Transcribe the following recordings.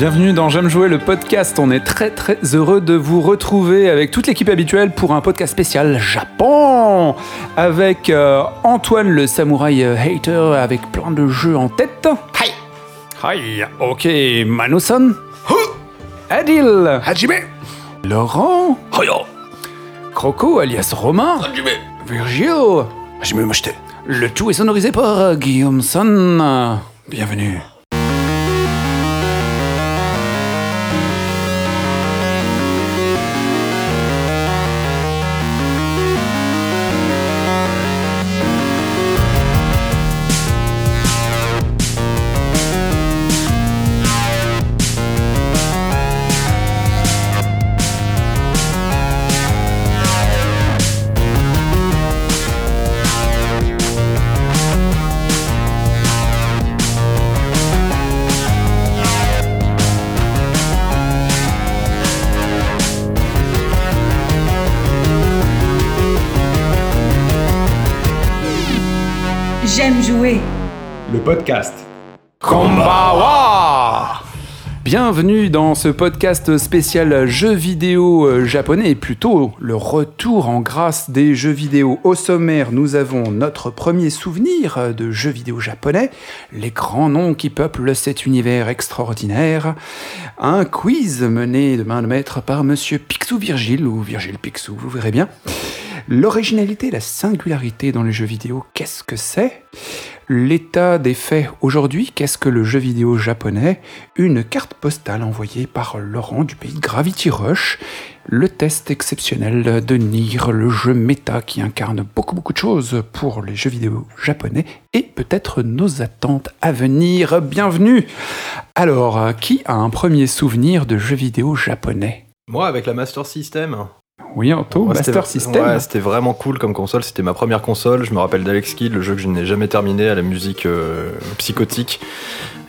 Bienvenue dans J'aime jouer le podcast. On est très très heureux de vous retrouver avec toute l'équipe habituelle pour un podcast spécial Japon avec euh, Antoine le samouraï euh, hater avec plein de jeux en tête. Hi. Hi. Ok, Manosan. Adil. Hajime. Laurent. Hoyo. Croco alias Romain. Hajime. Virgile. Hajime. Le tout est sonorisé par euh, Guillaume Son. Bienvenue. Bienvenue dans ce podcast spécial jeux vidéo euh, japonais, et plutôt le retour en grâce des jeux vidéo. Au sommaire, nous avons notre premier souvenir de jeux vidéo japonais, les grands noms qui peuplent cet univers extraordinaire, un quiz mené de main de maître par Monsieur Picsou Virgile, ou Virgile Picsou, vous verrez bien. L'originalité, la singularité dans les jeux vidéo, qu'est-ce que c'est? L'état des faits aujourd'hui, qu'est-ce que le jeu vidéo japonais? Une carte postale envoyée par Laurent du pays Gravity Rush, le test exceptionnel de Nier, le jeu méta qui incarne beaucoup beaucoup de choses pour les jeux vidéo japonais et peut-être nos attentes à venir. Bienvenue Alors, qui a un premier souvenir de jeux vidéo japonais? Moi, avec la Master System. Oui, Anto, Ouais, Master c'était- System Ouais, c'était vraiment cool comme console. C'était ma première console. Je me rappelle d'Alex Kidd, le jeu que je n'ai jamais terminé, à la musique euh, psychotique.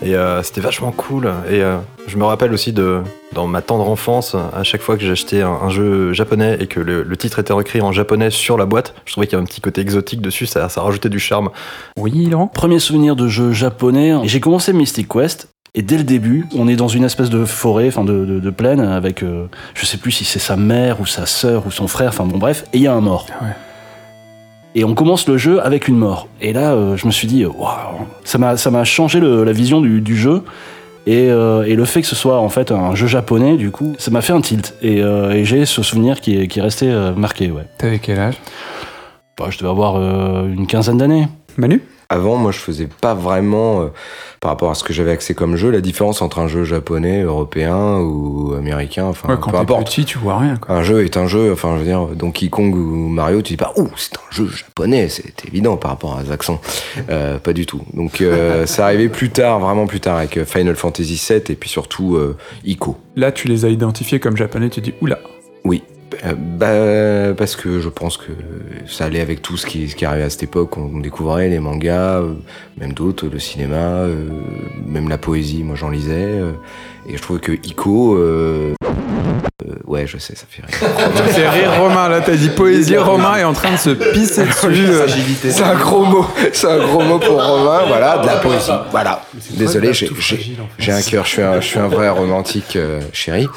Et euh, c'était vachement cool. Et euh, je me rappelle aussi de, dans ma tendre enfance, à chaque fois que j'achetais un, un jeu japonais et que le, le titre était écrit en japonais sur la boîte, je trouvais qu'il y avait un petit côté exotique dessus. Ça, ça rajoutait du charme. Oui, Laurent? Premier souvenir de jeu japonais, j'ai commencé Mystic Quest. Et dès le début, on est dans une espèce de forêt, enfin de, de, de plaine, avec, euh, je sais plus si c'est sa mère ou sa sœur ou son frère, enfin bon bref, et il y a un mort. Ouais. Et on commence le jeu avec une mort. Et là, euh, je me suis dit, waouh, ça m'a, ça m'a changé le- la vision du, du jeu. Et, euh, et le fait que ce soit en fait un jeu japonais, du coup, ça m'a fait un tilt. Et, euh, et j'ai ce souvenir qui est, qui est resté marqué, ouais. T'avais quel âge? Bah, je devais avoir une quinzaine d'années. Manu? Avant, moi, je faisais pas vraiment, euh, par rapport à ce que j'avais accès comme jeu, la différence entre un jeu japonais, européen ou américain, enfin, Ouais, quand peu importe. petit, tu vois rien. Quoi. Un jeu est un jeu, enfin, je veux dire, Donkey Kong ou Mario, tu dis pas, ouh, c'est un jeu japonais, c'est évident par rapport à accents. Euh, pas du tout. Donc, euh, ça arrivait plus tard, vraiment plus tard, avec euh, Final Fantasy VII et puis surtout euh, Ico. Là, tu les as identifiés comme japonais, tu dis oula. Oui. Bah, parce que je pense que ça allait avec tout ce qui, ce qui arrivait à cette époque. On découvrait les mangas, euh, même d'autres, le cinéma, euh, même la poésie, moi j'en lisais. euh, et je trouve que Ico. Ouais, je sais, ça fait rire. Ça fait rire Romain, là, t'as dit poésie, Romain est en train de se pisser dessus. euh, C'est un gros mot, c'est un gros mot pour Romain, voilà, de la poésie. Voilà. Désolé, j'ai un cœur, je suis un, je suis un vrai romantique euh, chéri.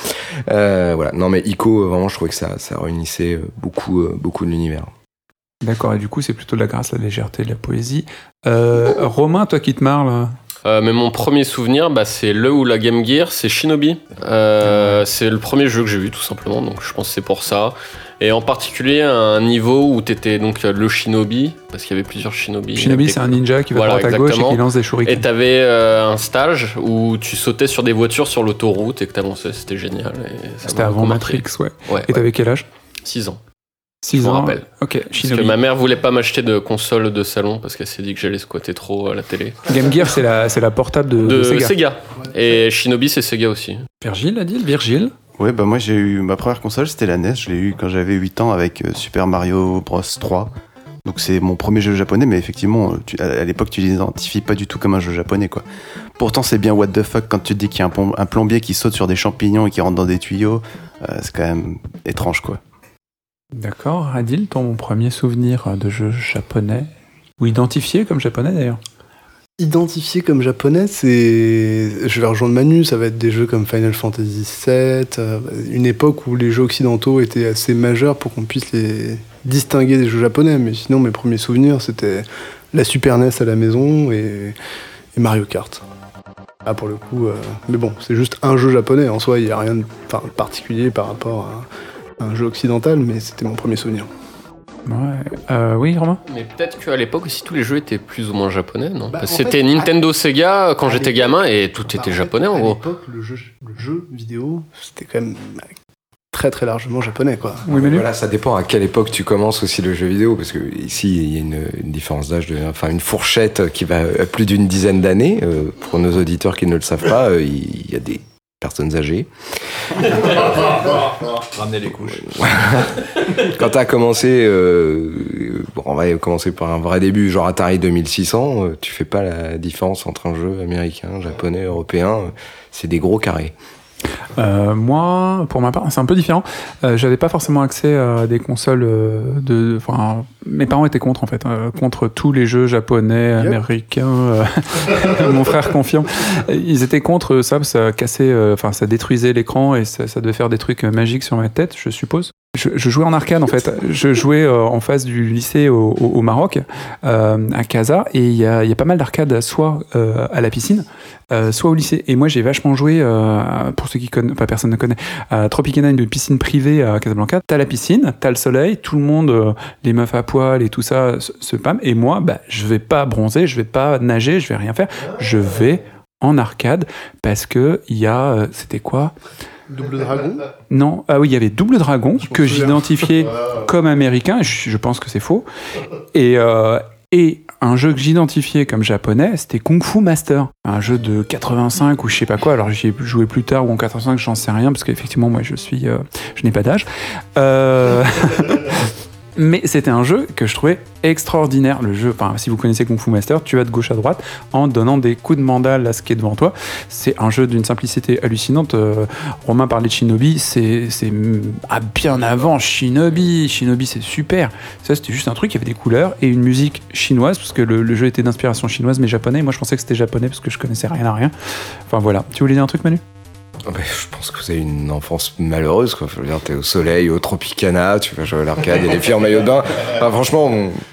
Euh, voilà, non mais Ico, vraiment, je trouvais que ça, ça réunissait beaucoup, euh, beaucoup de l'univers. D'accord, et du coup, c'est plutôt de la grâce, la légèreté, de la poésie. Romain, toi qui te marre, là, Euh, mais mon premier souvenir, bah, c'est le ou la Game Gear, c'est Shinobi. Euh, c'est le premier jeu que j'ai vu tout simplement, donc je pense que c'est pour ça. Et en particulier un niveau où t'étais donc le Shinobi, parce qu'il y avait plusieurs Shinobi. Shinobi, Et- c'est un ninja qui va Voilà, à gauche et qui lance des Et shurikens. t'avais euh, un stage où tu sautais sur des voitures sur l'autoroute et que t'avançais, c'était génial. et C'était avant. Matrix, ouais. Ouais, Et t'avais quel âge? 6 ans. 6 je me ans. rappelle. Ok, Parce Shinobi. que ma mère voulait pas m'acheter de console de salon parce qu'elle s'est dit que j'allais squatter trop à la télé. Game Gear, c'est la, c'est la portable de, De, de Sega. Sega. Et Shinobi, c'est Sega aussi. Virgile a dit Virgile Ouais, bah moi j'ai eu ma première console, c'était la NES, je l'ai eu quand j'avais 8 ans avec euh, Super Mario Bros 3. Donc c'est mon premier jeu japonais, mais effectivement, euh, tu- à l'époque tu l'identifies pas du tout comme un jeu japonais quoi. Pourtant c'est bien what the fuck quand tu te dis qu'il y a un plombier qui saute sur des champignons et qui rentre dans des tuyaux, euh, c'est quand même étrange quoi. D'accord. Adil, ton premier souvenir de jeu japonais Ou identifié comme japonais d'ailleurs? Identifier comme japonais, c'est. Je vais rejoindre Manu, ça va être des jeux comme Final Fantasy VII, euh, une époque où les jeux occidentaux étaient assez majeurs pour qu'on puisse les distinguer des jeux japonais. Mais sinon, mes premiers souvenirs, c'était la Super NES à la maison et, Mario Kart. Ah, pour le coup, euh, mais bon, c'est juste un jeu japonais en soi, il n'y a rien de particulier par rapport à un jeu occidental, mais c'était mon premier souvenir. Ouais. Euh, oui, Romain? Mais peut-être qu'à l'époque aussi tous les jeux étaient plus ou moins japonais, non? Bah, C'était fait, Nintendo Sega quand à j'étais gamin et tout Bah, était en fait, japonais en à gros. l'époque, le jeu, le jeu vidéo, c'était quand même très très largement japonais, quoi. Oui, Manu? Voilà, ça dépend à quelle époque tu commences aussi le jeu vidéo, parce que ici il y a une, une différence d'âge, de, enfin une fourchette qui va à plus d'une dizaine d'années. Euh, pour nos auditeurs qui ne le savent pas, euh, il y a des personnes âgées. Ramener les couches. Quand tu as commencé, euh, bon, on va commencer par un vrai début, genre Atari 2600, euh, tu fais pas la différence entre un jeu américain, japonais, européen, euh, c'est des gros carrés. Euh, moi, pour ma part, c'est un peu différent. Euh, J'avais pas forcément accès à des consoles euh, de. Enfin, mes parents étaient contre en fait, euh, contre tous les jeux japonais, Yep. américains. euh, mon frère confirme. Ils étaient contre ça, parce que ça cassait, euh, enfin, ça détruisait l'écran et ça, ça devait faire des trucs magiques sur ma tête, je suppose. Je, jouais en arcade en fait. Je jouais euh, en face du lycée au, Maroc, euh, à Casa, et il y a, pas mal d'arcades, soit euh, à la piscine, soit au lycée. Et moi, j'ai vachement joué, pour ceux qui connaissent, pas personne ne connaît, à Tropicana, une piscine privée à Casablanca. T'as la piscine, t'as le soleil, tout le monde, les meufs à poil et tout ça, se, pâment. Et moi, bah, je vais pas bronzer, je vais pas nager, je vais rien faire. Je vais en arcade parce que il y a, c'était quoi? Double Dragon Non, ah oui, il y avait Double Dragon Je que j'identifiais comme américain. Je, je pense que c'est faux. Et euh, et un jeu que j'identifiais comme japonais, c'était Kung Fu Master, un jeu de 85 ou je sais pas quoi. Alors j'y ai joué plus tard ou en 85, j'en sais rien parce qu'effectivement moi je suis, euh, je n'ai pas d'âge. Euh, Mais c'était un jeu que je trouvais extraordinaire. Le jeu, enfin, si vous connaissez Kung Fu Master, tu vas de gauche à droite en donnant des coups de mandale à ce qui est devant toi. C'est un jeu d'une simplicité hallucinante. Euh, Romain parlait de Shinobi, c'est mm, ah, bien avant Shinobi. Shinobi, c'est super. Ça, c'était juste un truc, il y avait des couleurs et une musique chinoise, parce que le, le jeu était d'inspiration chinoise, mais japonais. Moi, je pensais que c'était japonais parce que je connaissais rien à rien. Enfin, voilà. Tu voulais dire un truc, Manu? Je pense que vous avez une enfance malheureuse, quoi. Je veux dire, t'es au soleil, au Tropicana, tu vas jouer à l'arcade, il y a des filles en maillot de bain. Enfin, franchement,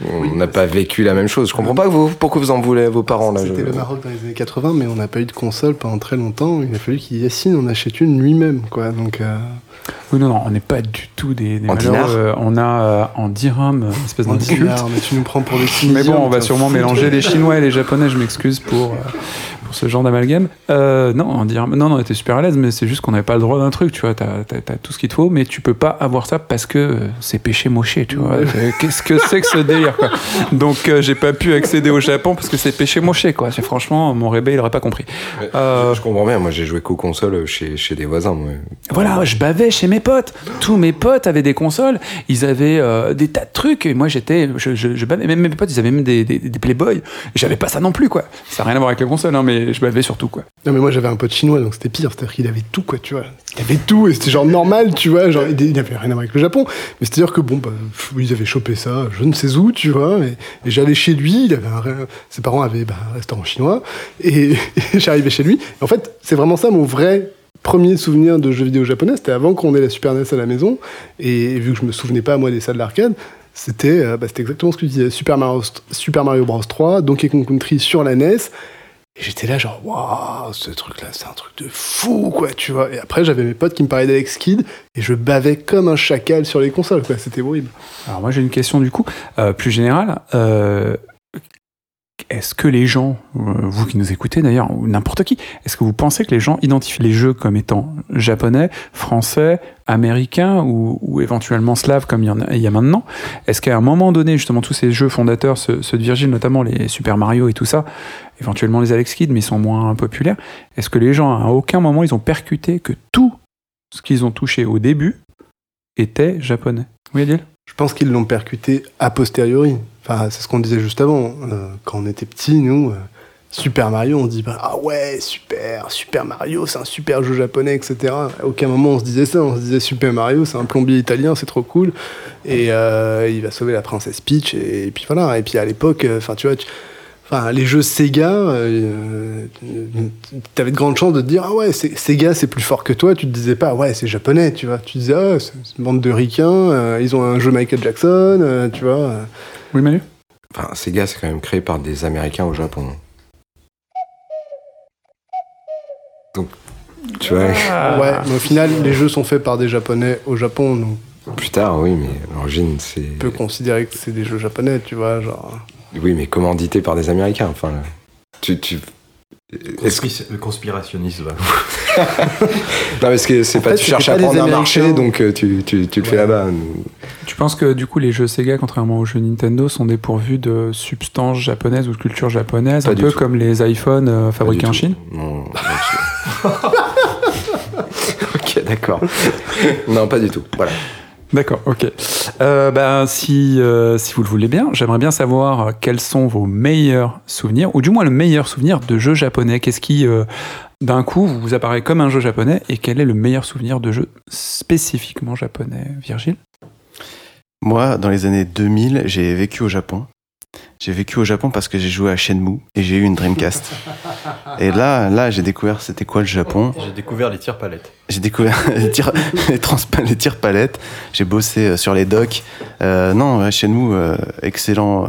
on n'a pas vécu la même chose. Je comprends pas que vous, pourquoi vous en voulez à vos parents, là. C'était je- le Maroc dans les années 80, mais on n'a pas eu de console pendant très longtemps. Il a fallu qu'il Yacine en achète une lui-même, quoi. Donc, euh, Oui, non, non, on n'est pas du tout des, des En malheureux. dinar Euh, on a euh, en dirham, une espèce d'inculte. mais tu nous prends pour des Mais bon, on va sûrement mélanger les Chinois et les Japonais, je m'excuse pour, euh, pour ce genre d'amalgame. Euh, non, on dirait, non, non, on était super à l'aise, mais c'est juste qu'on n'avait pas le droit d'un truc, tu vois, t'as as, tout ce qu'il te faut, mais tu peux pas avoir ça parce que euh, c'est péché moché, tu vois. Euh, Qu'est-ce que c'est que ce délire, quoi? Donc, euh, j'ai pas pu accéder au Japon parce que c'est péché moché, quoi. C'est franchement, mon rébé, il aurait pas compris. Euh, Je comprends bien, moi j'ai joué qu'aux consoles chez, chez des voisins. Moi. Voilà, je bavais chez mes potes. Tous mes potes avaient des consoles, ils avaient des tas de trucs, et moi j'étais, je, je, je bavais. Même mes potes, ils avaient même des, des, des Playboy. J'avais pas ça non plus, quoi. Ça n'a rien à voir avec les consoles, hein, mais je bavais surtout, quoi. Non, mais moi j'avais un pote chinois, donc c'était pire. C'est-à-dire qu'il avait tout, quoi, tu vois. Il avait tout, et c'était genre normal, tu vois. Genre, il avait rien à voir avec le Japon. Mais c'est-à-dire que, bon, bah, ils avaient chopé ça, je ne sais où, tu vois. Et, j'allais chez lui, il avait ses parents avaient bah, un restaurant chinois, et, j'arrivais chez lui. En fait, c'est vraiment ça mon vrai premier souvenir de jeux vidéo japonais. C'était avant qu'on ait la Super NES à la maison. Et vu que je me souvenais pas, moi, des salles d'arcade, c'était euh, bah, exactement ce que tu disais. Super Mario, Super Mario Bros 3, Donkey Kong Country sur la NES. Et j'étais là, genre, waouh, ce truc-là, c'est un truc de fou, quoi, tu vois. Et après, j'avais mes potes qui me parlaient d'Alex Kidd, et je bavais comme un chacal sur les consoles, quoi. C'était horrible. Alors moi j'ai une question du coup, euh, plus générale. Euh, est-ce que les gens, euh, vous qui nous écoutez d'ailleurs, ou n'importe qui, est-ce que vous pensez que les gens identifient les jeux comme étant japonais, français, américains ou, éventuellement slaves comme il y, en a, maintenant? Est-ce qu'à un moment donné, justement, tous ces jeux fondateurs, ceux, ceux de Virgin, notamment les Super Mario et tout ça, éventuellement les Alex Kidd, mais ils sont moins populaires, est-ce que les gens, à aucun moment, ils ont percuté que tout ce qu'ils ont touché au début était japonais? Oui, Adil? Je pense qu'ils l'ont percuté a posteriori. Enfin, c'est ce qu'on disait juste avant. Euh, quand on était petits, nous, euh, Super Mario, on dit bah, ah ouais, super, Super Mario, c'est un super jeu japonais, etc. À aucun moment on se disait ça. On se disait Super Mario, c'est un plombier italien, c'est trop cool. Et euh, il va sauver la princesse Peach. Et, puis voilà. Et puis à l'époque, enfin, tu vois, Enfin, les jeux Sega, euh, t'avais de grandes chances de te dire ah ouais, Sega c'est plus fort que toi. Tu te disais pas ouais, c'est japonais, tu vois. Tu disais ah, c'est une bande de ricains, ils ont un jeu Michael Jackson, tu vois. Oui, Manu? Enfin, Sega, c'est quand même créé par des Américains au Japon. Donc, tu vois, Ouais, mais au final, les jeux sont faits par des japonais au Japon, donc plus tard, oui, mais à l'origine, c'est. on peut considérer que c'est des jeux japonais, tu vois. Genre. Oui, mais commandité par des Américains. Enfin, tu. tu... Est-ce que... Le conspirationnisme. Non, parce que c'est pas fait, tu cherches à prendre un marché, donc euh, tu, tu, tu le fais Ouais. là-bas. Tu penses que du coup les jeux Sega, contrairement aux jeux Nintendo, sont dépourvus de substances japonaises ou de culture japonaise, Pas un peu tout. comme les iPhones euh, fabriqués en tout. Chine Non, ok, d'accord. non, pas du tout. Voilà. D'accord, ok. Euh, ben, si, euh, si vous le voulez bien, j'aimerais bien savoir quels sont vos meilleurs souvenirs, ou du moins le meilleur souvenir de jeux japonais. Qu'est-ce qui, euh, d'un coup, vous apparaît comme un jeu japonais, et quel est le meilleur souvenir de jeu spécifiquement japonais, Virgile? Moi, dans les années 2000, j'ai vécu au Japon. J'ai vécu au Japon parce que j'ai joué à Shenmue et j'ai eu une Dreamcast. et là, là, j'ai découvert c'était quoi le Japon. J'ai découvert les tirs palettes. J'ai découvert les tirs, les, transpa- les tirs palettes. J'ai bossé euh, sur les docks. Euh, non, Shenmue, euh, excellent,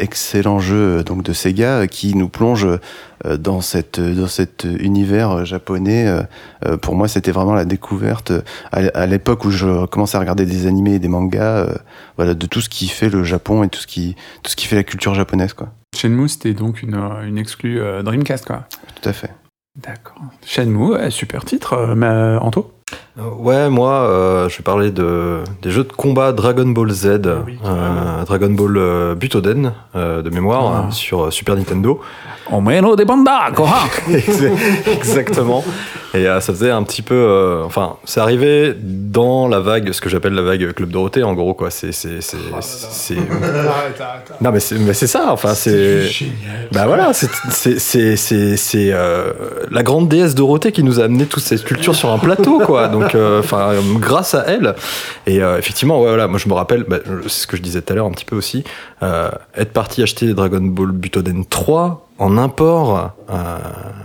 excellent jeu euh, donc de Sega euh, qui nous plonge euh, dans cette dans cet univers japonais. Pour moi, c'était vraiment la découverte à l'époque où je commençais à regarder des animés et des mangas. voilà, de tout ce qui fait le Japon et tout ce qui tout ce qui fait la culture japonaise, quoi. Shenmue, c'était donc une, une exclue Dreamcast, quoi. Tout à fait. D'accord. Shenmue, super titre. Mais, Anto? Ouais, moi, euh, je vais parler de, des jeux de combat Dragon Ball Z, euh, Dragon Ball euh, Butoden, euh, de mémoire, Ah. euh, sur euh, Super Nintendo. Omeno de Banda, Koha Exactement. Et euh, ça faisait un petit peu. euh, enfin, c'est arrivé dans la vague, ce que j'appelle la vague Club Dorothée, en gros, quoi. C'est. c'est, c'est, c'est- Non, mais c'est, ça, enfin, c'est. Bah voilà, c'est, euh, la grande déesse Dorothée qui nous a amené toute cette culture sur un plateau, quoi. Donc, euh, grâce à elle. Et euh, effectivement, voilà, moi je me rappelle, bah, c'est ce que je disais tout à l'heure un petit peu aussi, euh, être parti acheter Dragon Ball Butoden 3 en import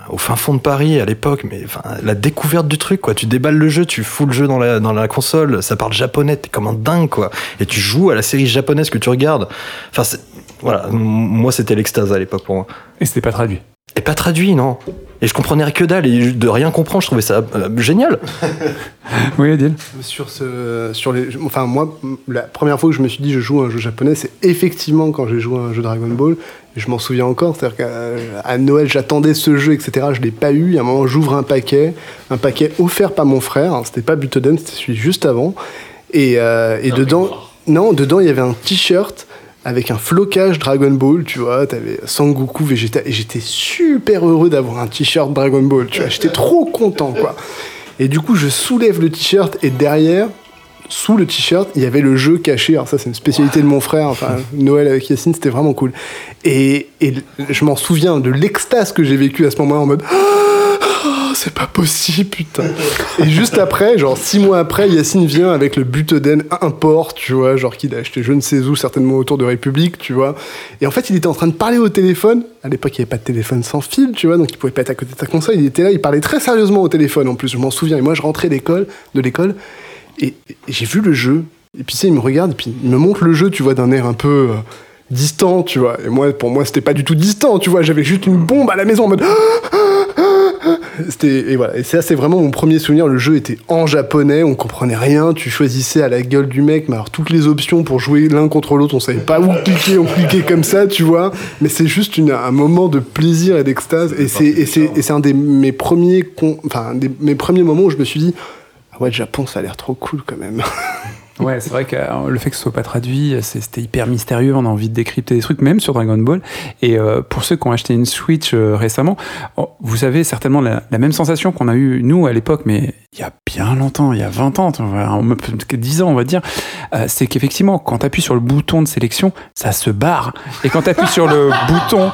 au fin fond de Paris à l'époque, mais la découverte du truc, quoi. Tu déballes le jeu, tu fous le jeu dans la, console, ça parle japonais, t'es comme un dingue, quoi. Et tu joues à la série japonaise que tu regardes. Enfin, voilà, moi c'était l'extase à l'époque pour moi. Et c'était pas traduit. Et pas traduit, non. Et je comprenais que dalle, et de rien comprendre, je trouvais ça euh, génial. Oui, Adil Sur ce, sur les, enfin moi, la première fois que je me suis dit je joue à un jeu japonais, c'est effectivement quand j'ai joué à un jeu Dragon Ball. Et je m'en souviens encore, c'est-à-dire qu'à Noël j'attendais ce jeu, etc. Je l'ai pas eu. Et à un moment j'ouvre un paquet, un paquet offert par mon frère. C'était pas Butoden, c'était celui juste avant. Et, euh, et dedans, non, dedans il y avait un t-shirt avec un flocage Dragon Ball, tu vois, t'avais Sangoku, Vegeta, et j'étais super heureux d'avoir un t-shirt Dragon Ball, tu vois, j'étais trop content, quoi. Et du coup, je soulève le t-shirt et derrière, sous le t-shirt, il y avait le jeu caché. Alors ça, c'est une spécialité de mon frère. Enfin, Noël avec Yacine, c'était vraiment cool. Et, et je m'en souviens de l'extase que j'ai vécu à ce moment-là en mode. C'est pas possible, putain. Et juste après, genre six mois après, Yacine vient avec le Butoden import, tu vois, genre qu'il a acheté je ne sais où, certainement autour de République, tu vois. Et en fait, il était en train de parler au téléphone. À l'époque, il n'y avait pas de téléphone sans fil, tu vois, donc il pouvait pas être à côté de sa console. Il était là, il parlait très sérieusement au téléphone en plus, je m'en souviens. Et moi, je rentrais d'école, de l'école, et, j'ai vu le jeu. Et puis, sais, il me regarde, et puis il me montre le jeu, tu vois, d'un air un peu. euh, distant, tu vois. Et moi, pour moi, c'était pas du tout distant, tu vois. J'avais juste une bombe à la maison en mode. C'était et voilà. Ça, c'est vraiment mon premier souvenir. Le jeu était en japonais, on comprenait rien. Tu choisissais à la gueule du mec, mais alors toutes les options pour jouer l'un contre l'autre, on savait pas où cliquer, on cliquait comme ça, tu vois. Mais c'est juste un moment de plaisir et d'extase. Et c'est et c'est un des mes premiers mes premiers moments où je me suis dit. Ah ouais, le Japon, ça a l'air trop cool quand même. Ouais, c'est vrai que euh, le fait que ce soit pas traduit, c'est- c'était hyper mystérieux. On a envie de décrypter des trucs, même sur Dragon Ball. Et euh, pour ceux qui ont acheté une Switch euh, récemment, oh, vous avez certainement la, même sensation qu'on a eu nous à l'époque, mais il y a bien longtemps, il y a 20 ans, tu vois, on me- peut-être 10 ans, on va dire. euh, c'est qu'effectivement, quand tu appuies sur le bouton de sélection, ça se barre. Et quand tu appuies sur le bouton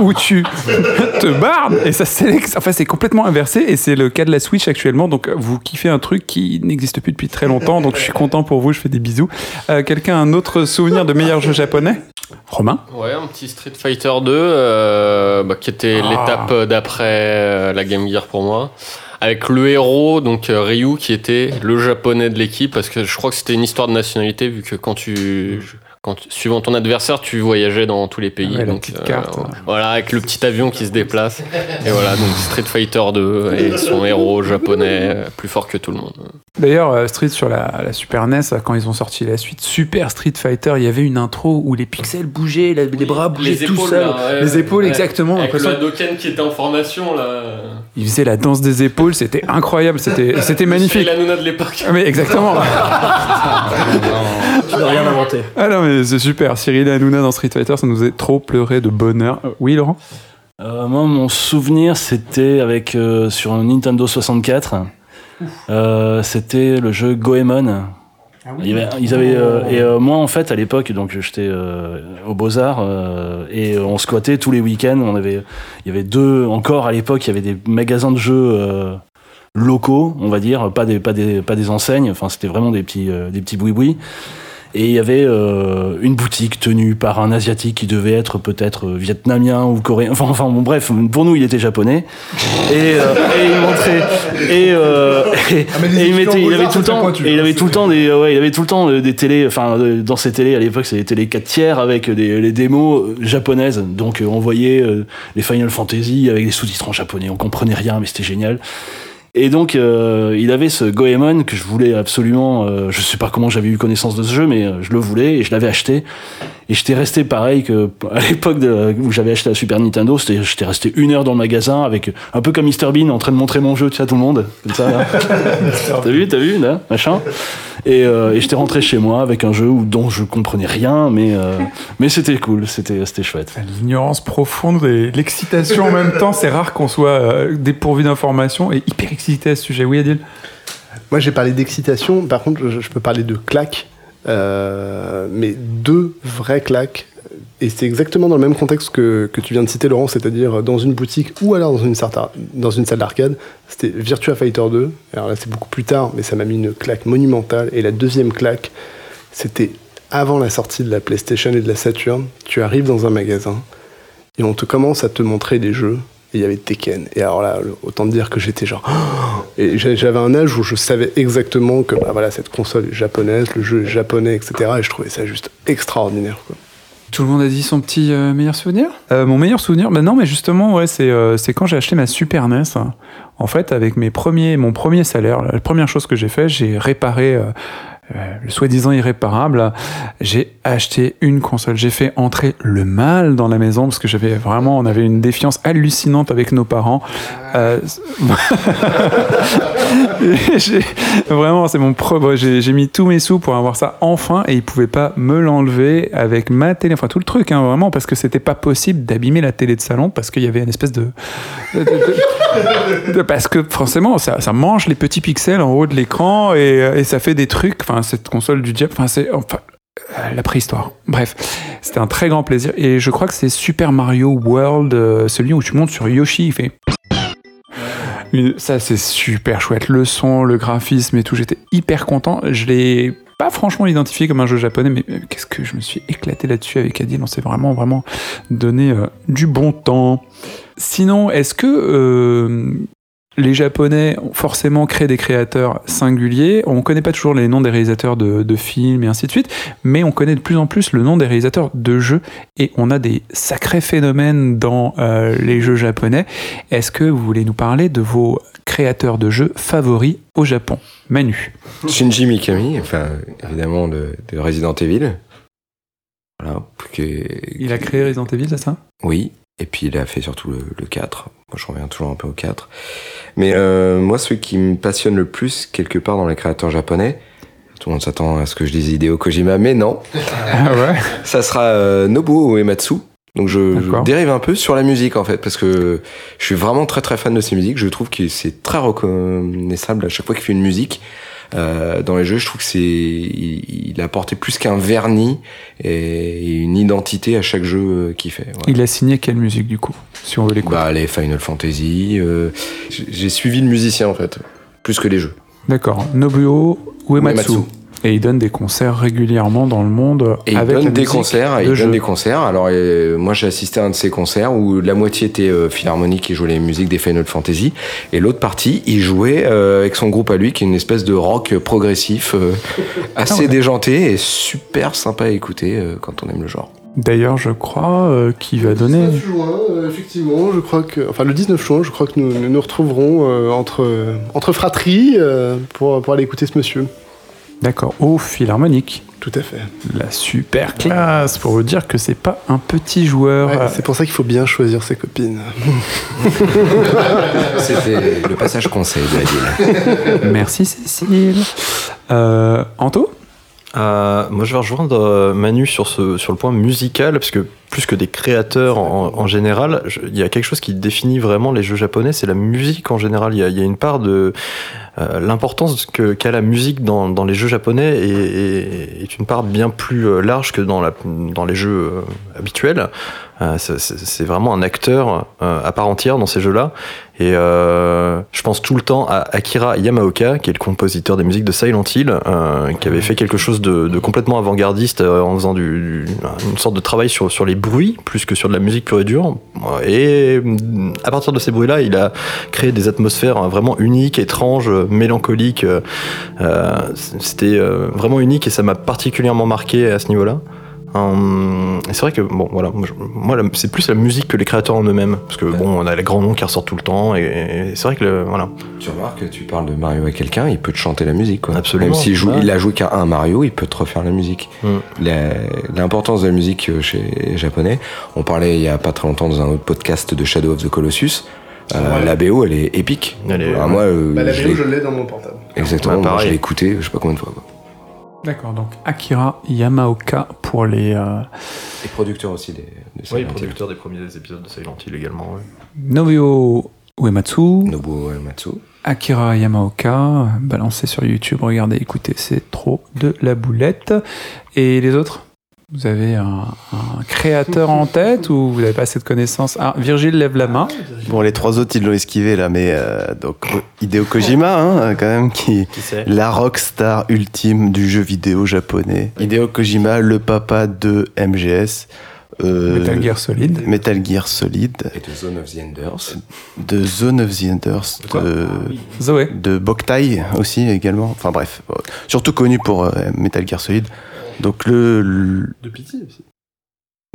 où tu te barres, et ça sélectionne. Enfin, c'est complètement inversé. Et c'est le cas de la Switch actuellement. Donc, vous kiffez un truc qui n'existe plus depuis très longtemps. Donc, je suis content pour vous. Je fais des bisous. Euh, Quelqu'un a un autre souvenir de meilleur jeu japonais? Romain? Ouais, un petit Street Fighter 2, euh, bah, qui était Ah. l'étape d'après euh, la Game Gear pour moi. Avec le héros, donc Ryu, qui était le japonais de l'équipe, parce que je crois que c'était une histoire de nationalité, vu que quand tu. Quand, tu- suivant ton adversaire, tu voyageais dans tous les pays. Ouais, la donc, carte. Voilà, avec le petit avion qui se déplace. Et voilà, donc Street Fighter 2 et son héros japonais, euh, plus fort que tout le monde. D'ailleurs, euh, Street sur la, la Super NES, quand ils ont sorti la suite Super Street Fighter, il y avait une intro où les pixels bougeaient, les bras bougeaient tout seuls. les épaules, exactement. Avec le Hadoken qui était en formation, là. Ils faisaient la danse des épaules, c'était incroyable, c'était c'était magnifique. la Nuna de l'époque. Ah, Mais exactement. Tu n'as rien inventé. Ah non, mais c'est super. Cyril et Hanouna dans Street Fighter, ça nous faisait trop pleurer de bonheur. Euh, Oui, Laurent? Euh, moi, mon souvenir, c'était avec euh, sur un Nintendo 64. Euh, c'était le jeu Goemon. Y avait- ils avaient euh, et euh, moi en fait à l'époque donc j'étais euh, au Beaux Arts et on squattait tous les week-ends. On avait il y avait deux encore à l'époque il y avait des magasins de jeux euh, locaux on va dire pas des pas des pas des enseignes. Enfin c'était vraiment des petits euh, des petits boui et il y avait euh, une boutique tenue par un asiatique qui devait être peut-être euh, vietnamien ou coréen. Enfin, enfin bon, bref, pour nous, il était japonais. Et, euh, et il montrait. Et, euh, et, Ah, et il, mettait, il avait tout le temps. pointu, Et il avait tout le temps des. Ouais, il avait tout le temps euh, des télés. Enfin, euh, dans ces télés, à l'époque, c'était des télés 4 tiers avec des, les démos japonaises. Donc, on voyait les Final Fantasy avec des sous-titres en japonais. On comprenait rien, mais c'était génial. Et donc, euh, il avait ce Goemon que je voulais absolument. euh, je sais pas comment j'avais eu connaissance de ce jeu, mais euh, je le voulais et je l'avais acheté. Et j'étais resté pareil que à l'époque où j'avais acheté la Super Nintendo. J'étais resté une heure dans le magasin avec un peu comme Mr Bean en train de montrer mon jeu, tu sais, à tout le monde, comme ça. t'as vu, t'as vu, là, machin. Et, euh, et j'étais rentré chez moi avec un jeu où- dont je comprenais rien, mais euh, mais c'était cool, c'était c'était chouette. L'ignorance profonde et l'excitation en même temps, c'est rare qu'on soit euh, dépourvu d'informations et hyper excité à ce sujet. Oui, Adil? Moi, j'ai parlé d'excitation. Par contre, je, je peux parler de claques. Euh, mais deux vraies claques. Et c'est exactement dans le même contexte que, que tu viens de citer, Laurent, c'est-à-dire dans une boutique ou alors dans une, dans une salle d'arcade. C'était Virtua Fighter 2. Alors là, c'est beaucoup plus tard, mais ça m'a mis une claque monumentale. Et la deuxième claque, c'était avant la sortie de la PlayStation et de la Saturn. Tu arrives dans un magasin et on te commence à te montrer des jeux. Et il y avait Tekken. Et alors là, autant te dire que j'étais genre. Et j'a- j'avais un âge où je savais exactement que bah voilà, cette console est japonaise, le jeu est japonais, etc. Et je trouvais ça juste extraordinaire. quoi. Tout le monde a dit son petit euh, meilleur souvenir? Euh, Mon meilleur souvenir? Bah Non, mais justement, ouais, c'est euh, quand j'ai acheté ma Super NES. En fait, avec mes premiers, mon premier salaire, la première chose que j'ai fait, j'ai réparé euh, euh, le soi-disant irréparable. J'ai acheté une console. J'ai fait entrer le mal dans la maison parce que j'avais vraiment, on avait une défiance hallucinante avec nos parents. Euh, et j'ai- vraiment, c'est mon propre. J'ai mis tous mes sous pour avoir ça enfin et ils pouvaient pas me l'enlever avec ma télé. Enfin, tout le truc, hein, vraiment, parce que c'était pas possible d'abîmer la télé de salon parce qu'il y avait une espèce de. de- de- de- parce que forcément, ça, ça mange les petits pixels en haut de l'écran et, et ça fait des trucs. Enfin, cette console du diable, enfin, c'est. Enfin, euh, la préhistoire. Bref, c'était un très grand plaisir. Et je crois que c'est Super Mario World, euh, celui où tu montes sur Yoshi, il fait. Ça, c'est super chouette. Le son, le graphisme et tout, j'étais hyper content. Je l'ai pas franchement identifié comme un jeu japonais, mais euh, qu'est-ce que je me suis éclaté là-dessus avec Adil. On s'est vraiment, vraiment donné euh, du bon temps. Sinon, est-ce que euh, les Japonais ont forcément créé des créateurs singuliers On connaît pas toujours les noms des réalisateurs de, de films et ainsi de suite, mais on connaît de plus en plus le nom des réalisateurs de jeux et on a des sacrés phénomènes dans euh, les jeux japonais. Est-ce que vous voulez nous parler de vos créateurs de jeux favoris au Japon? Manu. Shinji Mikami, enfin, évidemment, de, de Resident Evil. Voilà. que- Il a créé Resident Evil, c'est ça? Oui, et puis il a fait surtout le, le 4. Moi, je reviens toujours un peu au 4. Mais euh, moi, celui qui me passionne le plus, quelque part, dans les créateurs japonais, tout le monde s'attend à ce que je dise Hideo Kojima, mais non, Ah ouais ça sera euh, Nobuo Uematsu. Donc je, je dérive un peu sur la musique en fait parce que je suis vraiment très très fan de ses musiques. Je trouve que c'est très reconnaissable à chaque fois qu'il fait une musique euh, dans les jeux. Je trouve que c'est il, il a apporté plus qu'un vernis et une identité à chaque jeu euh, qu'il fait. Voilà. Il a signé quelle musique du coup Si on veut l'écouter? Bah les Final Fantasy. euh, j'ai j'ai suivi le musicien en fait plus que les jeux. D'accord. Nobuo Uematsu. Uematsu. Et il donne des concerts régulièrement dans le monde Et il avec donne des concerts, de il jeu. donne des concerts. Alors euh, moi j'ai assisté à un de ces concerts où la moitié était euh, philharmonique qui jouait les musiques des Final Fantasy et l'autre partie il jouait euh, avec son groupe à lui qui est une espèce de rock progressif euh, assez Ah ouais. déjanté et super sympa à écouter euh, quand on aime le genre. D'ailleurs, je crois euh, qu'il va donner. 19 juin, euh, effectivement, je crois que. Enfin, le 19 juin, je crois que nous nous, nous retrouverons euh, entre, entre fratries euh, pour, pour aller écouter ce monsieur. D'accord, au Philharmonique. Tout à fait. La super classe pour vous dire que c'est pas un petit joueur. Ouais, c'est pour ça qu'il faut bien choisir ses copines. C'était le passage conseil de la ville. Merci Cécile. Euh, Anto? Euh, moi, je vais rejoindre euh, Manu sur, ce, sur le point musical, parce que plus que des créateurs en, en général, il y a quelque chose qui définit vraiment les jeux japonais, c'est la musique en général. Il y a, il y a une part de euh, l'importance que- qu'a la musique dans, dans les jeux japonais est, est- est une part bien plus euh, large que dans, la, dans les jeux euh, habituels. Euh, c'est- vraiment un acteur euh, à part entière dans ces jeux-là. Et euh, je pense tout le temps à Akira Yamaoka, qui est le compositeur des musiques de Silent Hill, euh, qui avait fait quelque chose de, de complètement avant-gardiste euh, en faisant du, du- une sorte de travail sur, sur les bruits, plus que sur de la musique pure et dure. Et mm, à partir de ces bruits-là, il a créé des atmosphères euh, vraiment uniques, étranges, euh, mélancoliques. euh, euh, C'était euh, vraiment unique et ça m'a particulièrement marqué à ce niveau-là. Hum, c'est vrai que bon voilà moi, c'est plus la musique que les créateurs en eux-mêmes parce que bon on a les grands noms qui ressortent tout le temps et, et c'est vrai que le- voilà Tu remarques, tu parles de Mario à quelqu'un, il peut te chanter la musique. Quoi. Absolument. Même s'il joue, Ouais. il a joué qu'à un Mario, il peut te refaire la musique. La- L'importance de la musique euh, chez les Japonais, on parlait il y a pas très longtemps dans un autre podcast de Shadow of the Colossus. Euh, Ouais. La BO, elle est épique. Elle est- Alors moi, euh, Bah, la je BO, l'ai- je l'ai dans mon portable. exactement, Ouais, moi, je l'ai écouté, je sais pas combien de fois. quoi. D'accord, donc Akira Yamaoka pour les euh, Et producteur aussi des, de Silent Hill. des premiers épisodes de Silent Hill également Nobuo Uematsu, Nobuo Uematsu. Akira Yamaoka, balancé sur YouTube, regardez, écoutez, c'est trop de la boulette. Et les autres? Vous avez un, un créateur en tête ou vous n'avez pas assez de connaissances? Ah, Virgile lève la main. Bon, les trois autres, ils l'ont esquivé là, mais euh, donc Hideo Kojima, hein, quand même, qui qui la rockstar ultime du jeu vidéo japonais. Hideo Kojima, le papa de MGS. euh, Metal Gear Solid. Metal Gear Solid, Et de Zone of the Enders. de Zone of the Enders, de, Zoé. de Boktai aussi également. Enfin bref, euh, surtout connu pour euh, Metal Gear Solid. Donc le, le- De pitié aussi.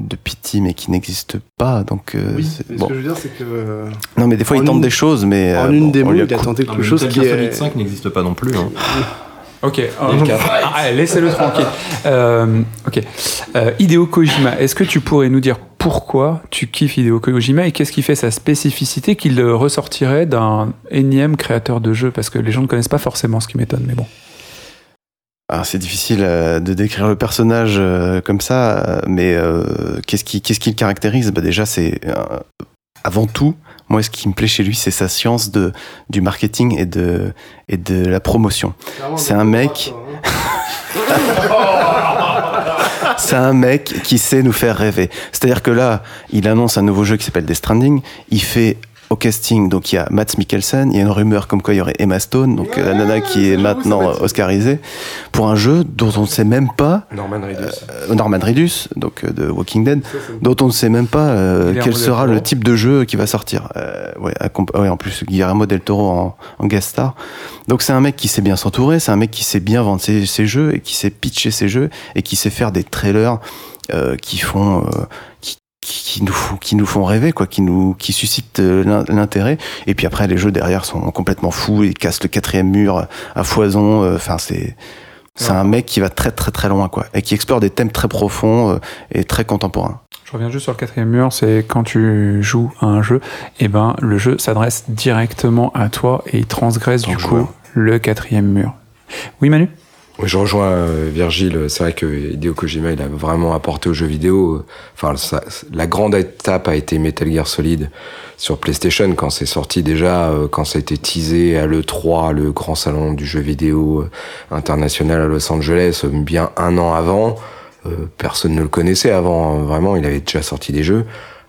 de Pity, mais qui n'existe pas. Donc euh, Oui, c'est- mais ce bon. que je veux dire, c'est que. euh, non, mais des fois il tente une- des choses, mais en euh, une bon, démo, il a tenté quelque chose qui est. n'existe pas non plus. hein. Ok, Ah, laissez-le tranquille. Euh, ok. Euh, Hideo Kojima, est-ce que tu pourrais nous dire pourquoi tu kiffes Hideo Kojima et qu'est-ce qui fait sa spécificité qu'il ressortirait d'un énième créateur de jeux Parce que les gens ne connaissent pas forcément ce qui m'étonne, mais bon. Ah, c'est difficile euh, de décrire le personnage euh, comme ça, euh, mais qu'est-ce qui, qu'est-ce qui le caractérise? Bah Déjà, c'est avant tout, moi, ce qui me plaît chez lui, c'est sa science de, du marketing et de, et de la promotion. C'est un mec- C'est un mec qui sait nous faire rêver. C'est-à-dire que là, il annonce un nouveau jeu qui s'appelle Death Stranding. Il fait au casting, donc il y a Matt Mikkelsen, il y a une rumeur comme quoi il y aurait Emma Stone, donc la nana qui est maintenant être- oscarisée, pour un jeu dont on ne sait même pas, Norman Reedus. euh, Norman Reedus, donc euh, de Walking Dead, dont on ne sait même pas euh, quel sera le type de jeu qui va sortir. Euh, ouais, ouais, en plus Guillermo del Toro en, en guest star. Donc c'est un mec qui sait bien s'entourer, c'est un mec qui sait bien vendre ses, ses jeux et qui sait pitcher ses jeux et qui sait faire des trailers euh, qui font euh, qui, qui, nous font, qui nous font rêver quoi, qui nous qui suscitent euh, l'in- l'intérêt. Et puis après les jeux derrière sont complètement fous, ils cassent le quatrième mur à foison. euh, Enfin c'est c'est Ouais. un mec qui va très très très loin quoi et qui explore des thèmes très profonds euh, et très contemporains. Je reviens juste sur le quatrième mur, c'est quand tu joues à un jeu, et ben le jeu s'adresse directement à toi et il transgresse du coup le quatrième mur. Oui Manu? Je rejoins euh, Virgile. C'est vrai que Hideo Kojima, il a vraiment apporté aux jeux vidéo. euh, Enfin, la grande étape a été Metal Gear Solid sur PlayStation quand c'est sorti déjà, euh, quand ça a été teasé à l'E3, le grand salon du jeu vidéo international à Los Angeles, bien un an avant. Personne ne le connaissait avant. hein. Vraiment, il avait déjà sorti des jeux.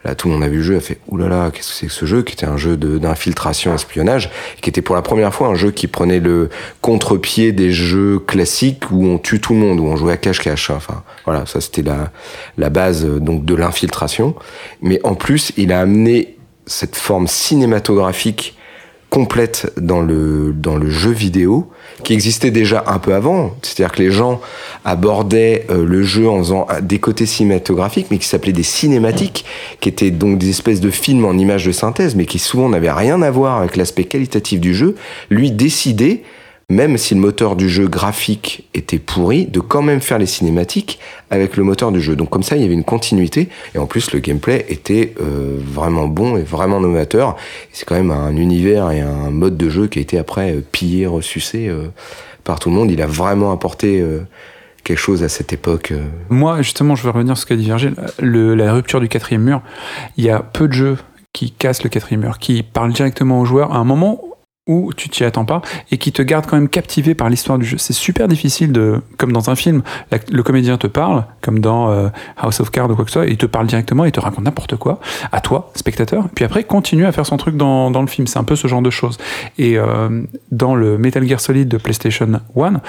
Là, tout le monde a vu le jeu, a fait oulala, qu'est-ce que c'est que ce jeu Qui était un jeu d'infiltration, espionnage, qui était pour la première fois un jeu qui prenait le contre-pied des jeux classiques où on tue tout le monde, où on jouait à cache-cache. Enfin, voilà, ça c'était la, base euh, donc de l'infiltration. Mais en plus, il a amené cette forme cinématographique complète dans le jeu vidéo qui existait déjà un peu avant. C'est-à-dire que les gens abordaient euh, le jeu en faisant euh, des côtés cinématographiques, mais qui s'appelaient des cinématiques, qui étaient donc des espèces de films en images de synthèse, mais qui souvent n'avaient rien à voir avec l'aspect qualitatif du jeu. Lui décidait, même si le moteur du jeu graphique était pourri, de quand même faire les cinématiques avec le moteur du jeu. Donc comme ça, il y avait une continuité, et en plus le gameplay était euh, vraiment bon et vraiment novateur. C'est quand même un univers et un mode de jeu qui a été après euh, pillé, ressucé euh, par tout le monde. Il a vraiment apporté euh, quelque chose à cette époque. Moi, justement, je veux revenir sur ce qu'a dit Virgile. Le- la rupture du quatrième mur, il y a peu de jeux qui cassent le quatrième mur, qui parlent directement aux joueurs à un moment où tu t'y attends pas et qui te gardent quand même captivé par l'histoire du jeu. C'est super difficile de, comme dans un film, le comédien te parle, comme dans euh, House of Cards ou quoi que ce soit, il te parle directement, il te raconte n'importe quoi, à toi, spectateur, puis après continue à faire son truc dans, dans le film. C'est un peu ce genre de choses. Et euh, dans le Metal Gear Solid de PlayStation 1,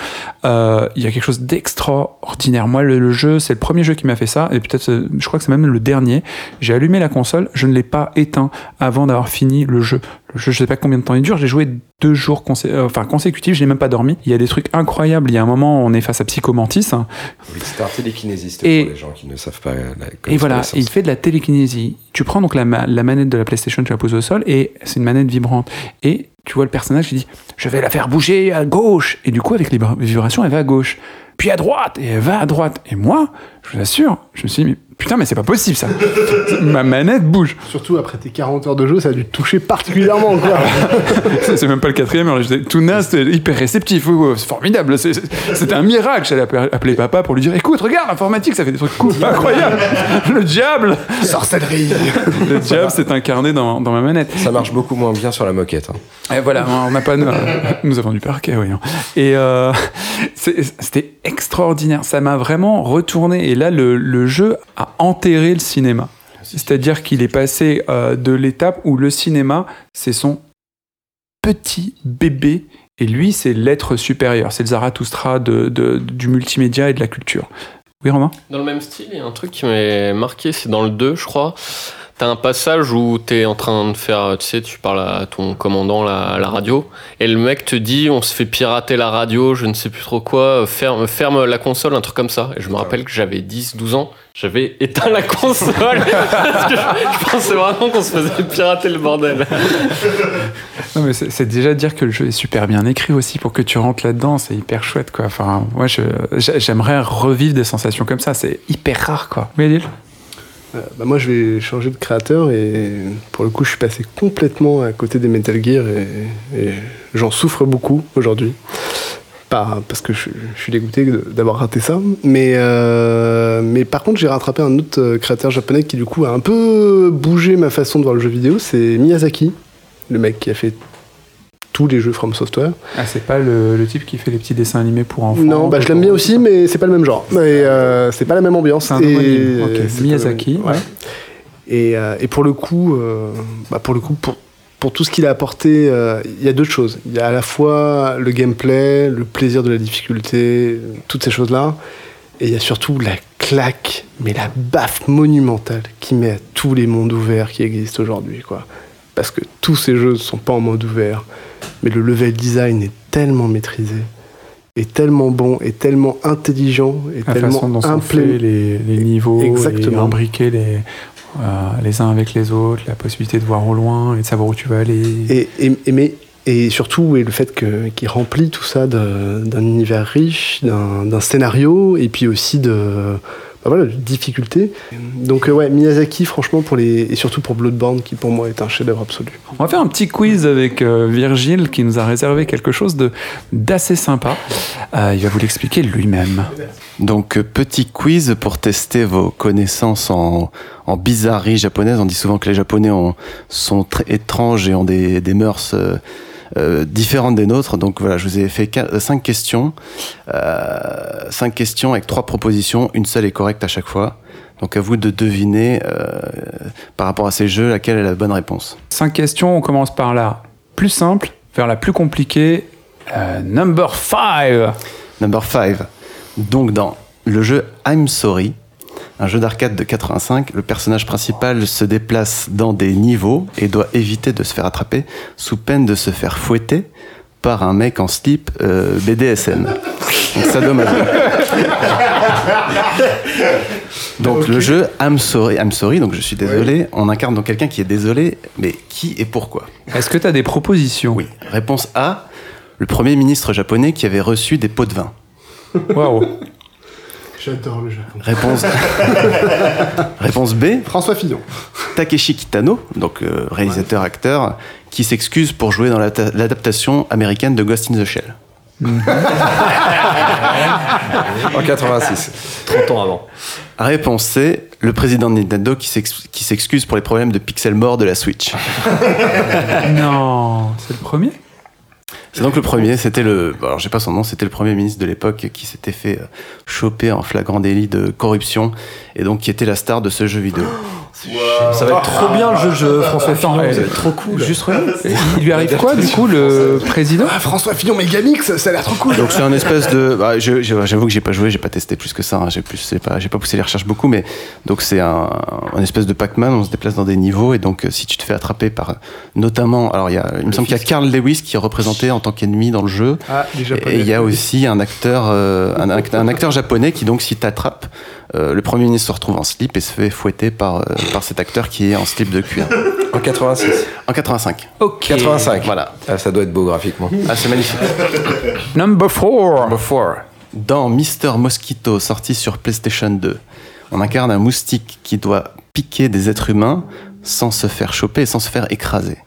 euh, il y a quelque chose d'extraordinaire. Moi, le, le jeu, c'est le premier jeu qui m'a fait ça, et peut-être, euh, je crois que c'est même le dernier. J'ai allumé la console, je ne l'ai pas éteint avant d'avoir fini le jeu. Jeu, je sais pas combien de temps il dure, j'ai joué deux jours consé- euh, enfin, consécutifs, je n'ai même pas dormi. Il y a des trucs incroyables. Il y a un moment, on est face à Psychomantis, hein, C'est un télékinésiste Et- pour les gens qui ne savent pas. La, et voilà, il fait de la télékinésie. Tu prends donc la, la manette de la PlayStation, tu la poses au sol, et c'est une manette vibrante. Et tu vois le personnage qui dit Je vais la faire bouger à gauche. Et du coup, avec les bra- vibrations, elle va à gauche. Puis à droite, et elle va à droite. Et moi, je vous assure, je me suis dit Mais putain, mais c'est pas possible ça. Ma manette bouge. Surtout après tes 40 heures de jeu, ça a dû te toucher particulièrement, quoi. C'est même pas le quatrième, alors j'étais tout naze, c'était hyper réceptif. Oh, C'est formidable. C'est- c'est- C'était un miracle. J'allais appeler papa pour lui dire Écoute, regarde, l'informatique, ça fait des trucs cool, incroyables. Le diable Sorcellerie Le diable s'est incarné dans, dans ma manette. Ça marche beaucoup moins bien sur la moquette. hein. Et voilà, on n'a pas. Nous avons du parquet, oui. hein. Et euh, c'était extraordinaire. Ça m'a vraiment retourné. Et là, le, le jeu a enterré le cinéma. C'est-à-dire qu'il est passé euh, de l'étape où le cinéma, c'est son petit bébé. Et lui, c'est l'être supérieur. C'est le Zarathustra de, de- du multimédia et de la culture. Oui, Romain? Dans le même style, il y a un truc qui m'est marqué, c'est dans le 2, je crois. T'as un passage où t'es en train de faire, tu sais, tu parles à ton commandant la, à la radio, et le mec te dit, on se fait pirater la radio, je ne sais plus trop quoi, ferme, ferme la console, un truc comme ça. Et je me rappelle que j'avais 10, 12 ans, j'avais éteint la console, parce que je, je pensais vraiment qu'on se faisait pirater le bordel. Non, mais c'est déjà dire que le jeu est super bien écrit aussi pour que tu rentres là-dedans. C'est hyper chouette, quoi. Enfin, moi, j'aimerais revivre des sensations comme ça. C'est hyper rare, quoi. Oui, Adil Euh, bah moi, je vais changer de créateur et pour le coup, je suis passé complètement à côté des Metal Gear et, j'en souffre beaucoup aujourd'hui. Pas parce que je, suis dégoûté d'avoir raté ça, mais, euh, mais par contre, j'ai rattrapé un autre euh, créateur japonais qui, du coup, a un peu bougé ma façon de voir le jeu vidéo. C'est Miyazaki, le mec qui a fait tous les jeux From Software. Ah, c'est pas le, le type qui fait les petits dessins animés pour enfants Non, bah, je l'aime bien aussi, mais c'est pas le même genre. Et, euh, c'est pas la même ambiance. C'est un Et- c'est Miyazaki, même- ouais. Et, euh, et pour le coup, euh, bah, pour le coup, pour, pour tout ce qu'il a apporté, euh, il y a deux choses. Il y a à la fois le gameplay, le plaisir de la difficulté, toutes ces choses-là, et il y a surtout la claque, mais la baffe monumentale qui met à tous les mondes ouverts qui existent aujourd'hui, quoi. Parce que tous ces jeux ne sont pas en mode ouvert, mais le level design est tellement maîtrisé, est tellement bon, est tellement intelligent, est La tellement façon dont sont faits les, les niveaux, Exactement. imbriqués les, euh, les uns avec les autres, la possibilité de voir au loin et de savoir où tu vas aller. Et, et, et, mais, et surtout, et le fait qu'il remplit tout ça d'un univers riche, d'un scénario, et puis aussi de, voilà, de difficultés. Donc, euh, ouais, Miyazaki, franchement, pour les, et surtout pour Bloodborne, qui pour moi est un chef-d'œuvre absolu. On va faire un petit quiz avec euh, Virgile qui nous a réservé quelque chose de d'assez sympa. Euh, il va vous l'expliquer lui-même. Donc, euh, petit quiz pour tester vos connaissances en, en bizarrerie japonaise. On dit souvent que les Japonais ont- sont très étranges et ont des, des mœurs euh, différentes des nôtres. Donc voilà, je vous ai fait quin- euh, cinq questions. Euh, cinq questions avec trois propositions. Une seule est correcte à chaque fois. Donc à vous de deviner euh, par rapport à ces jeux laquelle est la bonne réponse. Cinq questions, on commence par la plus simple vers la plus compliquée. Number 5 Number 5. Donc dans le jeu I'm Sorry, un jeu d'arcade de 85, le personnage principal se déplace dans des niveaux et doit éviter de se faire attraper sous peine de se faire fouetter par un mec en slip euh, BDSM. Donc ça dommage. Donc le jeu I'm sorry, I'm sorry, donc je suis désolé, on incarne donc quelqu'un qui est désolé, mais qui et pourquoi? Est-ce que tu as des propositions? Oui. Réponse A, le premier ministre japonais qui avait reçu des pots de vin. Waouh. J'adore le Japon. Réponse, Réponse B, François Fillon. Takeshi Kitano, donc euh, réalisateur-acteur, qui s'excuse pour jouer dans l'adaptation américaine de Ghost in the Shell. En 86. 30 ans avant. Réponse C, le président de Nintendo qui s'excuse pour les problèmes de pixel mort de la Switch. non, c'est le premier? C'est donc le premier, c'était le, bon, alors j'ai pas son nom, c'était le premier ministre de l'époque qui s'était fait euh, choper en flagrant délit de corruption et donc qui était la star de ce jeu vidéo. Ça va être trop bien le jeu, jeu François Fillon. Ça va être trop cool. Juste. Il lui arrive quoi, du coup, le président Ah, François Fillon Megamix, ça a l'air trop cool. Donc c'est un espèce de, bah, j'avoue que j'ai pas joué, j'ai pas testé plus que ça, hein, j'ai plus, c'est pas, j'ai pas poussé les recherches beaucoup, mais donc c'est un, un espèce de Pac-Man, on se déplace dans des niveaux et donc euh, si tu te fais attraper par, notamment, alors il y a, il me semble qu'il y a Carl Lewis qui est représenté en tant qu'ennemi dans le jeu. Ah. Et il y a aussi un acteur, euh, un, act- un acteur japonais qui donc s'il t'attrape, euh, le premier ministre se retrouve en slip et se fait fouetter par, euh, par cet acteur qui est en slip de cuir. En 86. En 85. Ok. 85. Voilà. Ah, ça doit être beau graphiquement. Ah, c'est magnifique. Number 4 Number 4. Dans Mister Mosquito, sorti sur PlayStation 2, on incarne un moustique qui doit piquer des êtres humains sans se faire choper et sans se faire écraser.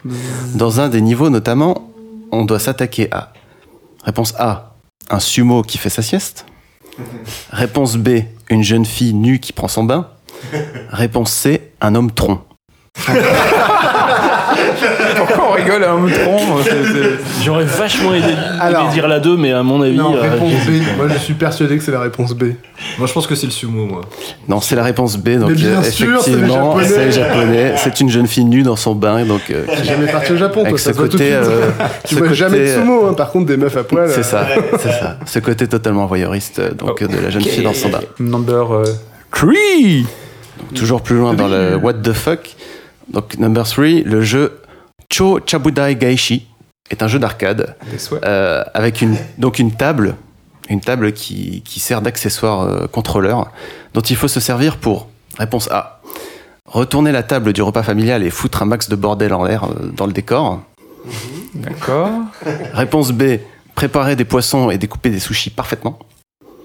Dans un des niveaux notamment, on doit s'attaquer à Réponse A, un sumo qui fait sa sieste. Réponse B, une jeune fille nue qui prend son bain. Réponse C, un homme tronc. Pourquoi on rigole à un c'est- c'est- J'aurais vachement aimé, aimé Alors. dire la 2, mais à mon avis. Non, euh, réponse B. Moi, je suis persuadé que c'est la réponse B. Moi, je pense que c'est le sumo, moi. Non, c'est la réponse B. Donc Mais bien euh, sûr, c'est les effectivement, Japonais. c'est japonais. C'est une jeune fille nue dans son bain, donc euh, jamais parti au Japon, toi, ça ce se voit tout de côté, suite. euh, tu ce vois côté, jamais de euh, sumo, hein. par contre, des meufs à poil. C'est euh, ça, c'est ça. Ce côté totalement voyeuriste euh, donc, euh, de la jeune fille dans son bain. Number 3 Toujours plus loin dans le What the fuck. Donc, number 3, le jeu Cho Chabudai Gaishi est un jeu d'arcade euh, avec une, donc une table, une table qui, qui sert d'accessoire euh, contrôleur, dont il faut se servir pour, réponse A, retourner la table du repas familial et foutre un max de bordel en l'air euh, dans le décor. D'accord. Réponse B, préparer des poissons et découper des sushis parfaitement.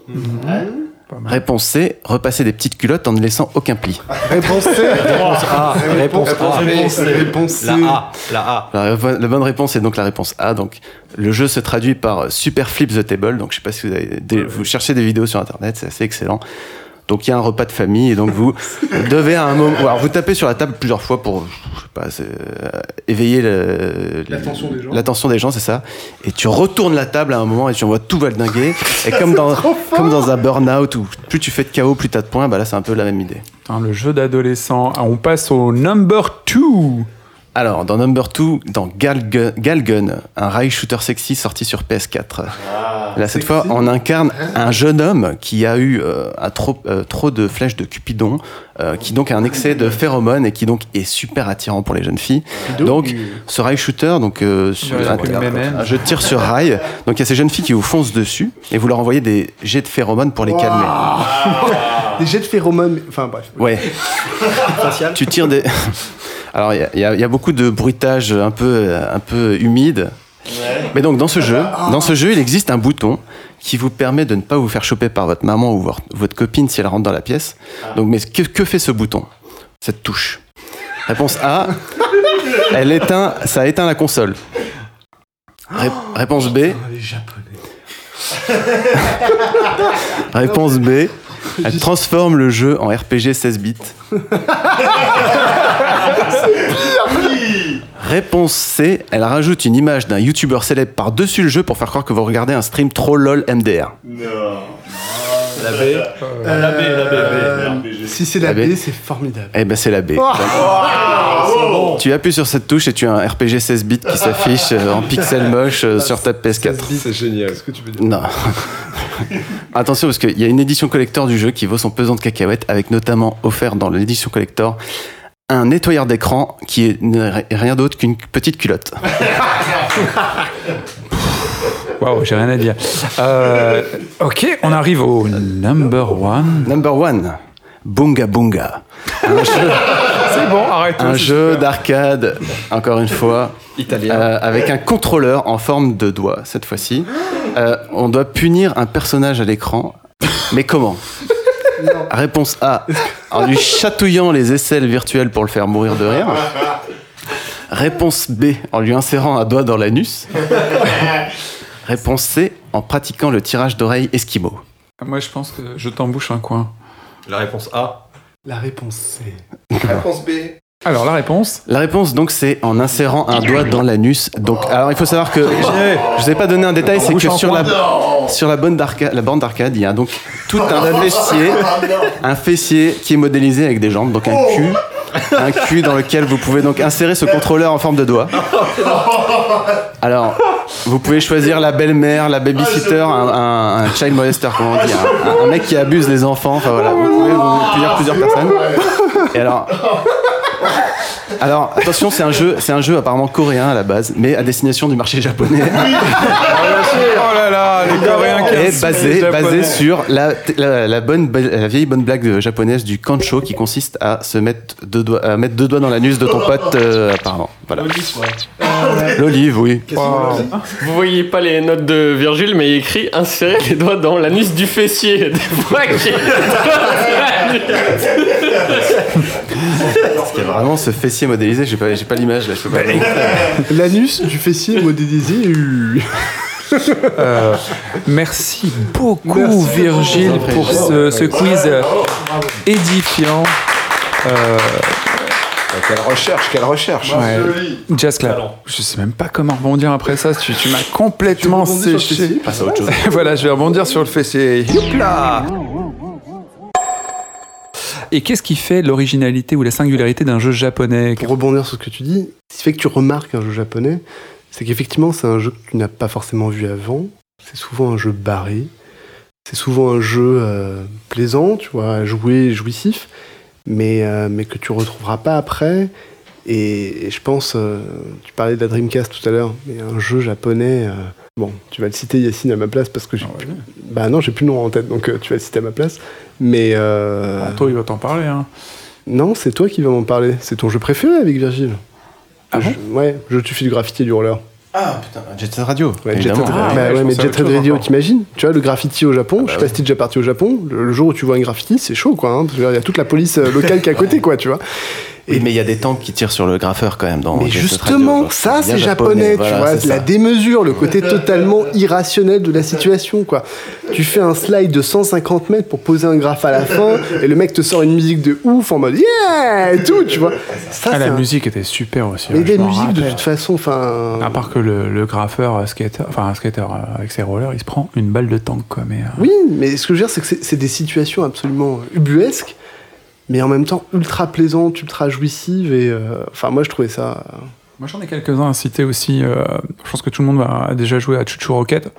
Mal. Réponse C, repasser des petites culottes en ne laissant aucun pli. Réponse C. Réponse A. Réponse A. Réponse, réponse C. La A. La A. La, la- la bonne réponse est donc la réponse A. Donc, le jeu se traduit par Super Flip the Table. Donc, je sais pas si vous avez des- vous cherchez des vidéos sur internet, c'est assez excellent. Donc, il y a un repas de famille et donc vous devez à un moment, alors vous tapez sur la table plusieurs fois pour, je sais pas, euh, éveiller le- L'attention des gens. L'attention des gens, c'est ça. Et tu retournes la table à un moment et tu envoies tout valdinguer. et comme dans, comme dans un burn-out où plus tu fais de KO, plus t'as de points, bah là, c'est un peu la même idée. Putain, le jeu d'adolescent. Ah, On passe au number 2 Alors, dans Number 2, dans Galgun, Galgun, un rail shooter sexy sorti sur PS4. Là, cette fois, on incarne un jeune homme qui a eu euh, trop, euh, trop de flèches de Cupidon, euh, qui donc a un excès de phéromones et qui donc est super attirant pour les jeunes filles. Donc, ce rail shooter, donc euh, sur- Ouais, un, c'est le même. un jeu de tir sur rail. Donc, il y a ces jeunes filles qui vous foncent dessus et vous leur envoyez des jets de phéromones pour les calmer. Des jets de phéromones. Enfin, bref. Ouais. Tu tires des. Alors, il y a- y, y beaucoup de bruitage un peu, un peu humide. Mais donc, dans ce jeu, dans ce jeu, il existe un bouton qui vous permet de ne pas vous faire choper par votre maman ou votre, votre copine si elle rentre dans la pièce. Donc, mais que, que fait ce bouton? Cette touche. Réponse A. Elle éteint, ça éteint la console. Ré- réponse B. Les japonais. Réponse B. Elle transforme le jeu en RPG 16 bits. Réponse C. Elle rajoute une image d'un youtubeur célèbre par-dessus le jeu pour faire croire que vous regardez un stream trop lol MDR. La B. Euh, La B, la B, la B. Si c'est la, La B. B, c'est formidable. Eh ben c'est la B. Tu appuies sur cette touche et tu as un RPG 16 bits qui s'affiche euh, en pixel moche euh, sur ta PS4. C'est génial. Qu'est-ce que tu veux dire Non. Attention parce qu'il y a une édition collector du jeu qui vaut son pesant de cacahuètes avec notamment offert dans l'édition collector un nettoyeur d'écran qui est rien d'autre qu'une petite culotte. Waouh, j'ai rien à dire. Euh, ok, on arrive au number one. Number one, Bunga Bunga. Un jeu, C'est bon, arrête. un jeu d'arcade, encore une fois, Italien. euh, avec un contrôleur en forme de doigt cette fois-ci. Euh, on doit punir un personnage à l'écran, mais comment? Réponse A, en lui chatouillant les aisselles virtuelles pour le faire mourir de rire. Réponse B, en lui insérant un doigt dans l'anus. Réponse C, en pratiquant le tirage d'oreille esquimau. Moi, je pense que je t'embouche un coin. La réponse A. La réponse c'est. Réponse B. Alors, la réponse La réponse donc c'est en insérant un doigt dans l'anus. Donc alors il faut savoir que je vous ai pas donné un détail, c'est que sur la sur la d'arcade, la borne d'arcade, il y a donc tout un fessier, un fessier qui est modélisé avec des jambes, donc un cul, un cul dans lequel vous pouvez donc insérer ce contrôleur en forme de doigt. Alors vous pouvez choisir la belle-mère, la babysitter, un, un- un child molester, comment on dit, un, un mec qui abuse les enfants. Enfin voilà, vous pouvez vous punir plusieurs personnes. Et alors. Alors attention, c'est un jeu, c'est un jeu apparemment coréen à la base, mais à destination du marché japonais Oh là là, les Coréens qui insultent basé, basé sur la, la, la bonne, la vieille bonne blague japonaise du kancho qui consiste à se mettre deux doigts, à mettre deux doigts dans l'anus de ton pote, euh, apparemment. Voilà. L'olive, oui. Vous voyez pas les notes de Virgile, mais il écrit insérer les doigts dans l'anus du fessier. Des fois qu'il- Parce qu'il y a vraiment ce fessier modélisé, j'ai pas, j'ai pas l'image là, je peux pas. L'anus du fessier modélisé. euh, merci beaucoup, Merci. Virgile, pour ce, ce quiz édifiant. Euh, Quelle recherche, quelle recherche. ouais. Jazz Clap. Je sais même pas comment rebondir après ça. Tu, tu m'as complètement rebondis sur le séché. autre chose. voilà, je vais rebondir sur le fessier. Youpla Et qu'est-ce qui fait l'originalité ou la singularité d'un jeu japonais Pour rebondir sur ce que tu dis, ce qui fait que tu remarques un jeu japonais, c'est qu'effectivement, c'est un jeu que tu n'as pas forcément vu avant. C'est souvent un jeu barré. C'est souvent un jeu euh, plaisant, tu vois, à jouer, jouissif, mais, euh, mais que tu retrouveras pas après. Et, et je pense, euh, tu parlais de la Dreamcast tout à l'heure, mais un jeu japonais. euh, bon, tu vas le citer Yacine à ma place parce que j'ai. Ah ouais. Bah non, j'ai plus le nom en tête, donc euh, tu vas le citer à ma place. Mais. euh, Ah, Toi, il va t'en parler. Hein. non, c'est toi qui vas m'en parler. C'est ton jeu préféré avec Virgile. Ah Je- ouais, je tu fais du graffiti et du roller. Ah putain, Jet Set Radio. Ouais, Jet Ah, bah ouais, ouais, mais Jet Set Radio, t'imagines Tu vois, le graffiti au Japon, je sais bah pas si t'es déjà parti au Japon, le, le jour où tu vois un graffiti, c'est chaud, quoi. hein, parce il y a toute la police locale qui est à côté, quoi, tu vois. Oui, mais il y a des tanks qui tirent sur le graffeur quand même dans Mais justement, Radio. ça, c'est japonais, tu voilà, vois. La ça. démesure, le côté totalement irrationnel de la situation, quoi. Tu fais un slide de 150 mètres pour poser un graphe à la fin, et le mec te sort une musique de ouf en mode yeah et tout, tu vois. Ça, Ah, la un- musique était super aussi. Mais hein, des m'en musiques, de toute façon, enfin. À part que le, le graffeur euh, skater, enfin un skater euh, avec ses rollers, il se prend une balle de tank quoi. Mais euh, Oui, mais ce que je veux dire, c'est que c'est des situations absolument ubuesques, mais en même temps ultra plaisantes, ultra jouissives, et euh, enfin, moi je trouvais ça. euh, moi j'en ai quelques-uns à citer aussi. euh, je pense que tout le monde a déjà joué à Chuchu Rocket.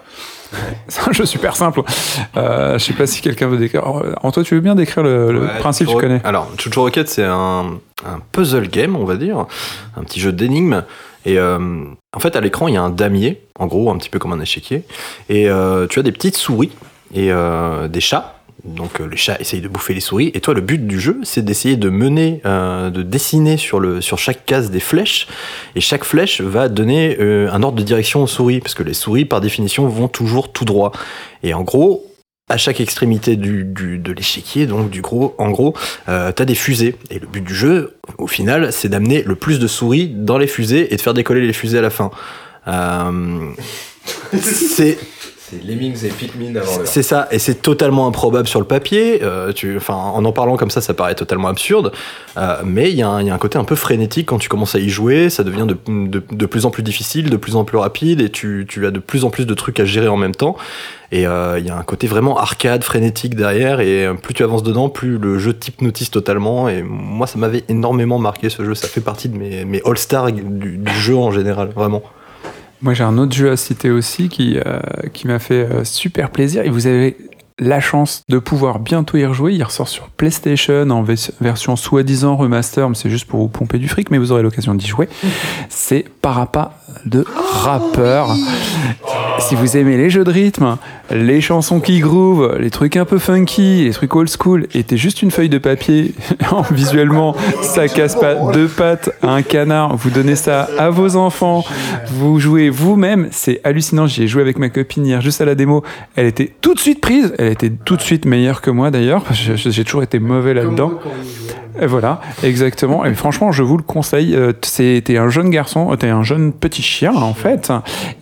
C'est un jeu super simple. Euh, je sais pas si quelqu'un veut décrire. Alors, Antoine, tu veux bien décrire le, le Ouais, principe, tu Chuchu- connais Alors, Chuchu Rocket, c'est un, un puzzle game, on va dire, un petit jeu d'énigmes. Et euh, en fait, à l'écran, il y a un damier, en gros, un petit peu comme un échiquier. Et euh, tu as des petites souris et euh, des chats. Donc euh, les chats essayent de bouffer les souris. Et toi, le but du jeu, c'est d'essayer de mener, euh, de dessiner sur, le, sur chaque case des flèches. Et chaque flèche va donner euh, un ordre de direction aux souris. Parce que les souris, par définition, vont toujours tout droit. Et en gros, à chaque extrémité du, du- de l'échiquier, donc du gros, en gros, euh, t'as des fusées. Et le but du jeu, au final, c'est d'amener le plus de souris dans les fusées et de faire décoller les fusées à la fin. Euh, c'est C'est Lemmings et Pikmin avant. C'est ça, et c'est totalement improbable sur le papier. euh, en en parlant comme ça, ça paraît totalement absurde. euh, mais il y, a un- côté un peu frénétique quand tu commences à y jouer. Ça devient de, plus en plus difficile, de plus en plus rapide, et tu, as de plus en plus de trucs à gérer en même temps. Et euh, il y a un côté vraiment arcade, frénétique derrière. Et plus tu avances dedans, plus le jeu t'hypnotise totalement. Et moi, ça m'avait énormément marqué ce jeu. Ça fait partie de mes, all-stars du jeu en général, vraiment. Moi, j'ai un autre jeu à citer aussi qui, euh, qui m'a fait euh, super plaisir. Et vous avez la chance de pouvoir bientôt y rejouer. Il ressort sur PlayStation en vers- version soi-disant remaster, mais c'est juste pour vous pomper du fric, mais vous aurez l'occasion d'y jouer. C'est Parappa de rappeur. Si vous aimez les jeux de rythme, les chansons qui groove, les trucs un peu funky, les trucs old school, et t'es juste une feuille de papier, visuellement, ça casse pas deux pattes à un canard, vous donnez ça à vos enfants, vous jouez vous-même, c'est hallucinant. J'y ai joué avec ma copine hier, juste à la démo. Elle était tout de suite prise, elle était tout de suite meilleure que moi d'ailleurs, j'ai toujours été mauvais là-dedans. Et voilà, exactement. Et franchement, je vous le conseille. Euh, T'es un jeune garçon, euh, t'es un jeune petit chien en fait,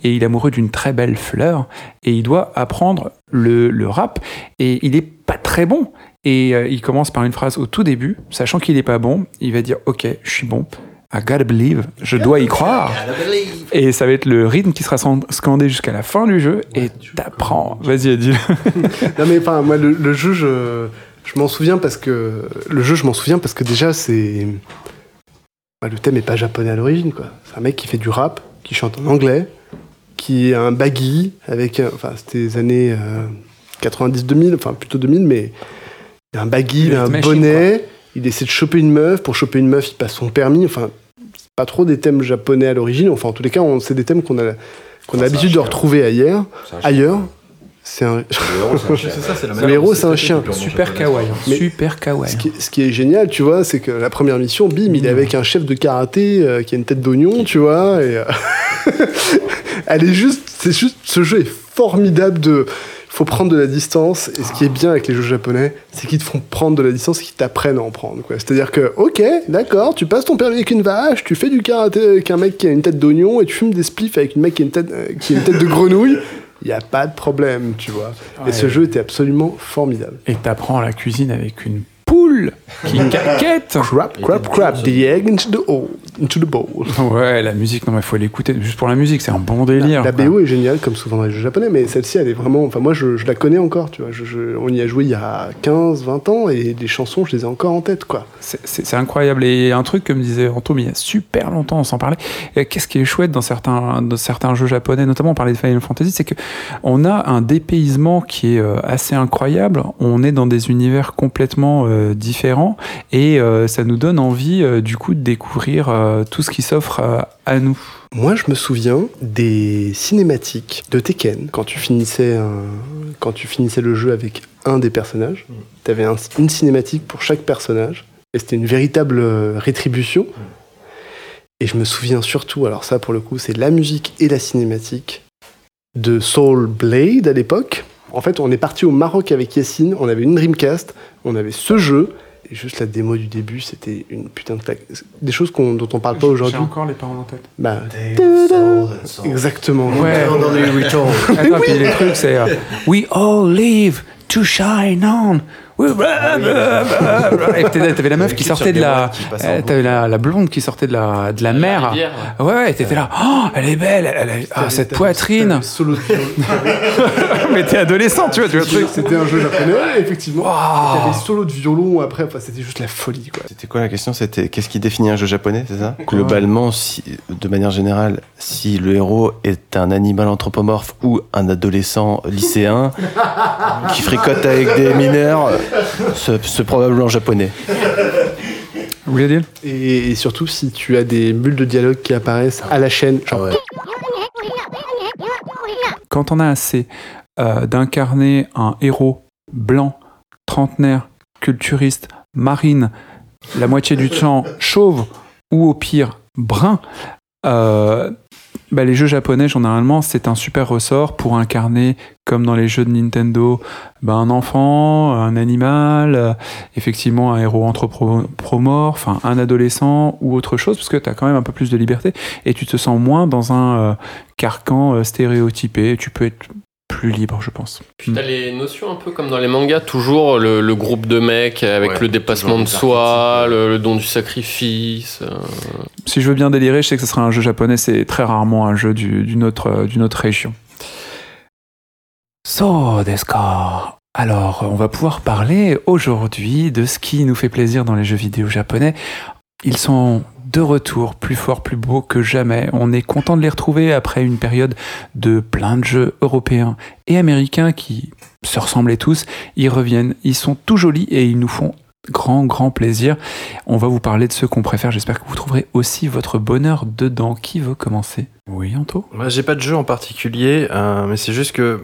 et il est amoureux d'une très belle fleur, et il doit apprendre le, le rap, et il est pas très bon. Et euh, il commence par une phrase au tout début, sachant qu'il est pas bon, il va dire Ok, je suis bon. I gotta believe, je dois y croire. Et ça va être le rythme qui sera scandé jusqu'à la fin du jeu, et t'apprends. Vas-y, Adil. Non mais enfin moi le, le jeu je, je m'en souviens parce que le jeu je m'en souviens parce que déjà c'est bah, le thème est pas japonais à l'origine quoi. C'est un mec qui fait du rap, qui chante en anglais, qui a un baggy avec un- enfin c'était les années euh, 90 2000 enfin plutôt 2000 mais il a un baggy, il a un Machine, bonnet, il essaie de choper une meuf, pour choper une meuf il passe son permis. Enfin c'est pas trop des thèmes japonais à l'origine. Enfin en tous les cas on- c'est des thèmes qu'on a qu'on a l'habitude de retrouver ailleurs ailleurs c'est un Le héros, c'est un chien. Super kawaii. hein. Super kawaii. Ce qui, ce qui est génial, tu vois, c'est que la première mission, bim, il est avec un chef de karaté euh, qui a une tête d'oignon, tu vois, et euh, elle est juste, c'est juste, ce jeu est formidable de, faut prendre de la distance, et ce qui est bien avec les jeux japonais, c'est qu'ils te font prendre de la distance, et qu'ils t'apprennent à en prendre. C'est-à-dire que, ok, d'accord, tu passes ton permis avec une vache, tu fais du karaté avec un mec qui a une tête d'oignon, et tu fumes des spliffs avec une mec qui a une tête, euh, qui a une tête de grenouille, il n'y a pas de problème, tu vois. Et ce jeu était absolument formidable. Et t'apprends la cuisine avec une poule qui caquette. Crap, crap, crap, the egg into the, hole, into the bowl. Ouais, la musique, non, mais faut l'écouter juste pour la musique, c'est un bon délire. La. BO est géniale, comme souvent dans les jeux japonais, mais celle-ci, elle est vraiment. Enfin, moi, je, je la connais encore, tu vois. Je- je- on y a joué il y a 15, 20 ans, et les chansons, je les ai encore en tête, quoi. C'est- incroyable. Et un truc, comme disait Anto, mais il y a super longtemps, on s'en parlait. Qu'est-ce qui est chouette dans certains, dans certains jeux japonais, notamment on parlait de Final Fantasy, c'est que on a un dépaysement qui est euh, assez incroyable. On est dans des univers complètement euh, différents et euh, ça nous donne envie, euh, du coup, de découvrir euh, tout ce qui s'offre euh, à nous. Moi, je me souviens des cinématiques de Tekken. Quand tu finissais, quand tu finissais le jeu avec un des personnages, tu avais une cinématique pour chaque personnage. Et c'était une véritable euh, rétribution. Et je me souviens surtout, alors ça pour le coup, c'est la musique et la cinématique de Soul Blade à l'époque. En fait, on est parti au Maroc avec Yacine, on avait une Dreamcast, on avait ce jeu. Et juste la démo du début, c'était une putain de claque. Des choses qu'on- dont on parle pas aujourd'hui. encore les paroles en tête. Bah, exactement. Ouais. Attends, puis les trucs, c'est euh, We all live to shine on. Et t'avais t'avais la meuf qui sortait de la. euh, T'avais la, la blonde qui sortait de la, de la mer. rivière, Ouais, ouais, t'étais là. Oh, elle est belle. Elle, elle- ah, cette poitrine. Solo de violon. Mais t'es adolescent, tu vois, tu vois le truc. C'était un jeu japonais, effectivement. Y avait solo de violon après, enfin, c'était juste la folie, quoi. C'était quoi la question? C'était qu'est-ce qui définit un jeu japonais, c'est ça? Globalement, si, de manière générale, si le héros est un animal anthropomorphe ou un adolescent lycéen qui fricote avec des mineurs, c'est c'est probablement japonais. Vous voulez dire? Et, et surtout, si tu as des bulles de dialogue qui apparaissent à la chaîne, genre, Quand on a assez euh, d'incarner un héros blanc, trentenaire, culturiste, marine, la moitié du temps chauve ou au pire brun, euh, bah, les jeux japonais, généralement, c'est un super ressort pour incarner, comme dans les jeux de Nintendo, bah, un enfant, un animal, euh, effectivement un héros anthropomorphe, un adolescent ou autre chose, parce que tu as quand même un peu plus de liberté et tu te sens moins dans un euh, carcan euh, stéréotypé. Tu peux être plus libre, je pense. Puis t'as les notions un peu comme dans les mangas, toujours le, le groupe de mecs avec Ouais, le dépassement de soi, le, le don du sacrifice. euh. Si je veux bien délirer, je sais que ce sera un jeu japonais, c'est très rarement un jeu du- d'une autre, euh, d'une autre région. So, desu ka? Alors, on va pouvoir parler aujourd'hui de ce qui nous fait plaisir dans les jeux vidéo japonais. Ils sont de retour, plus forts, plus beaux que jamais. On est content de les retrouver après une période de plein de jeux européens et américains qui se ressemblaient tous. Ils reviennent, ils sont tout jolis et ils nous font grand, grand plaisir. On va vous parler de ceux qu'on préfère. J'espère que vous trouverez aussi votre bonheur dedans. Qui veut commencer? Oui, Anto? Moi, j'ai pas de jeu en particulier, euh, mais c'est juste que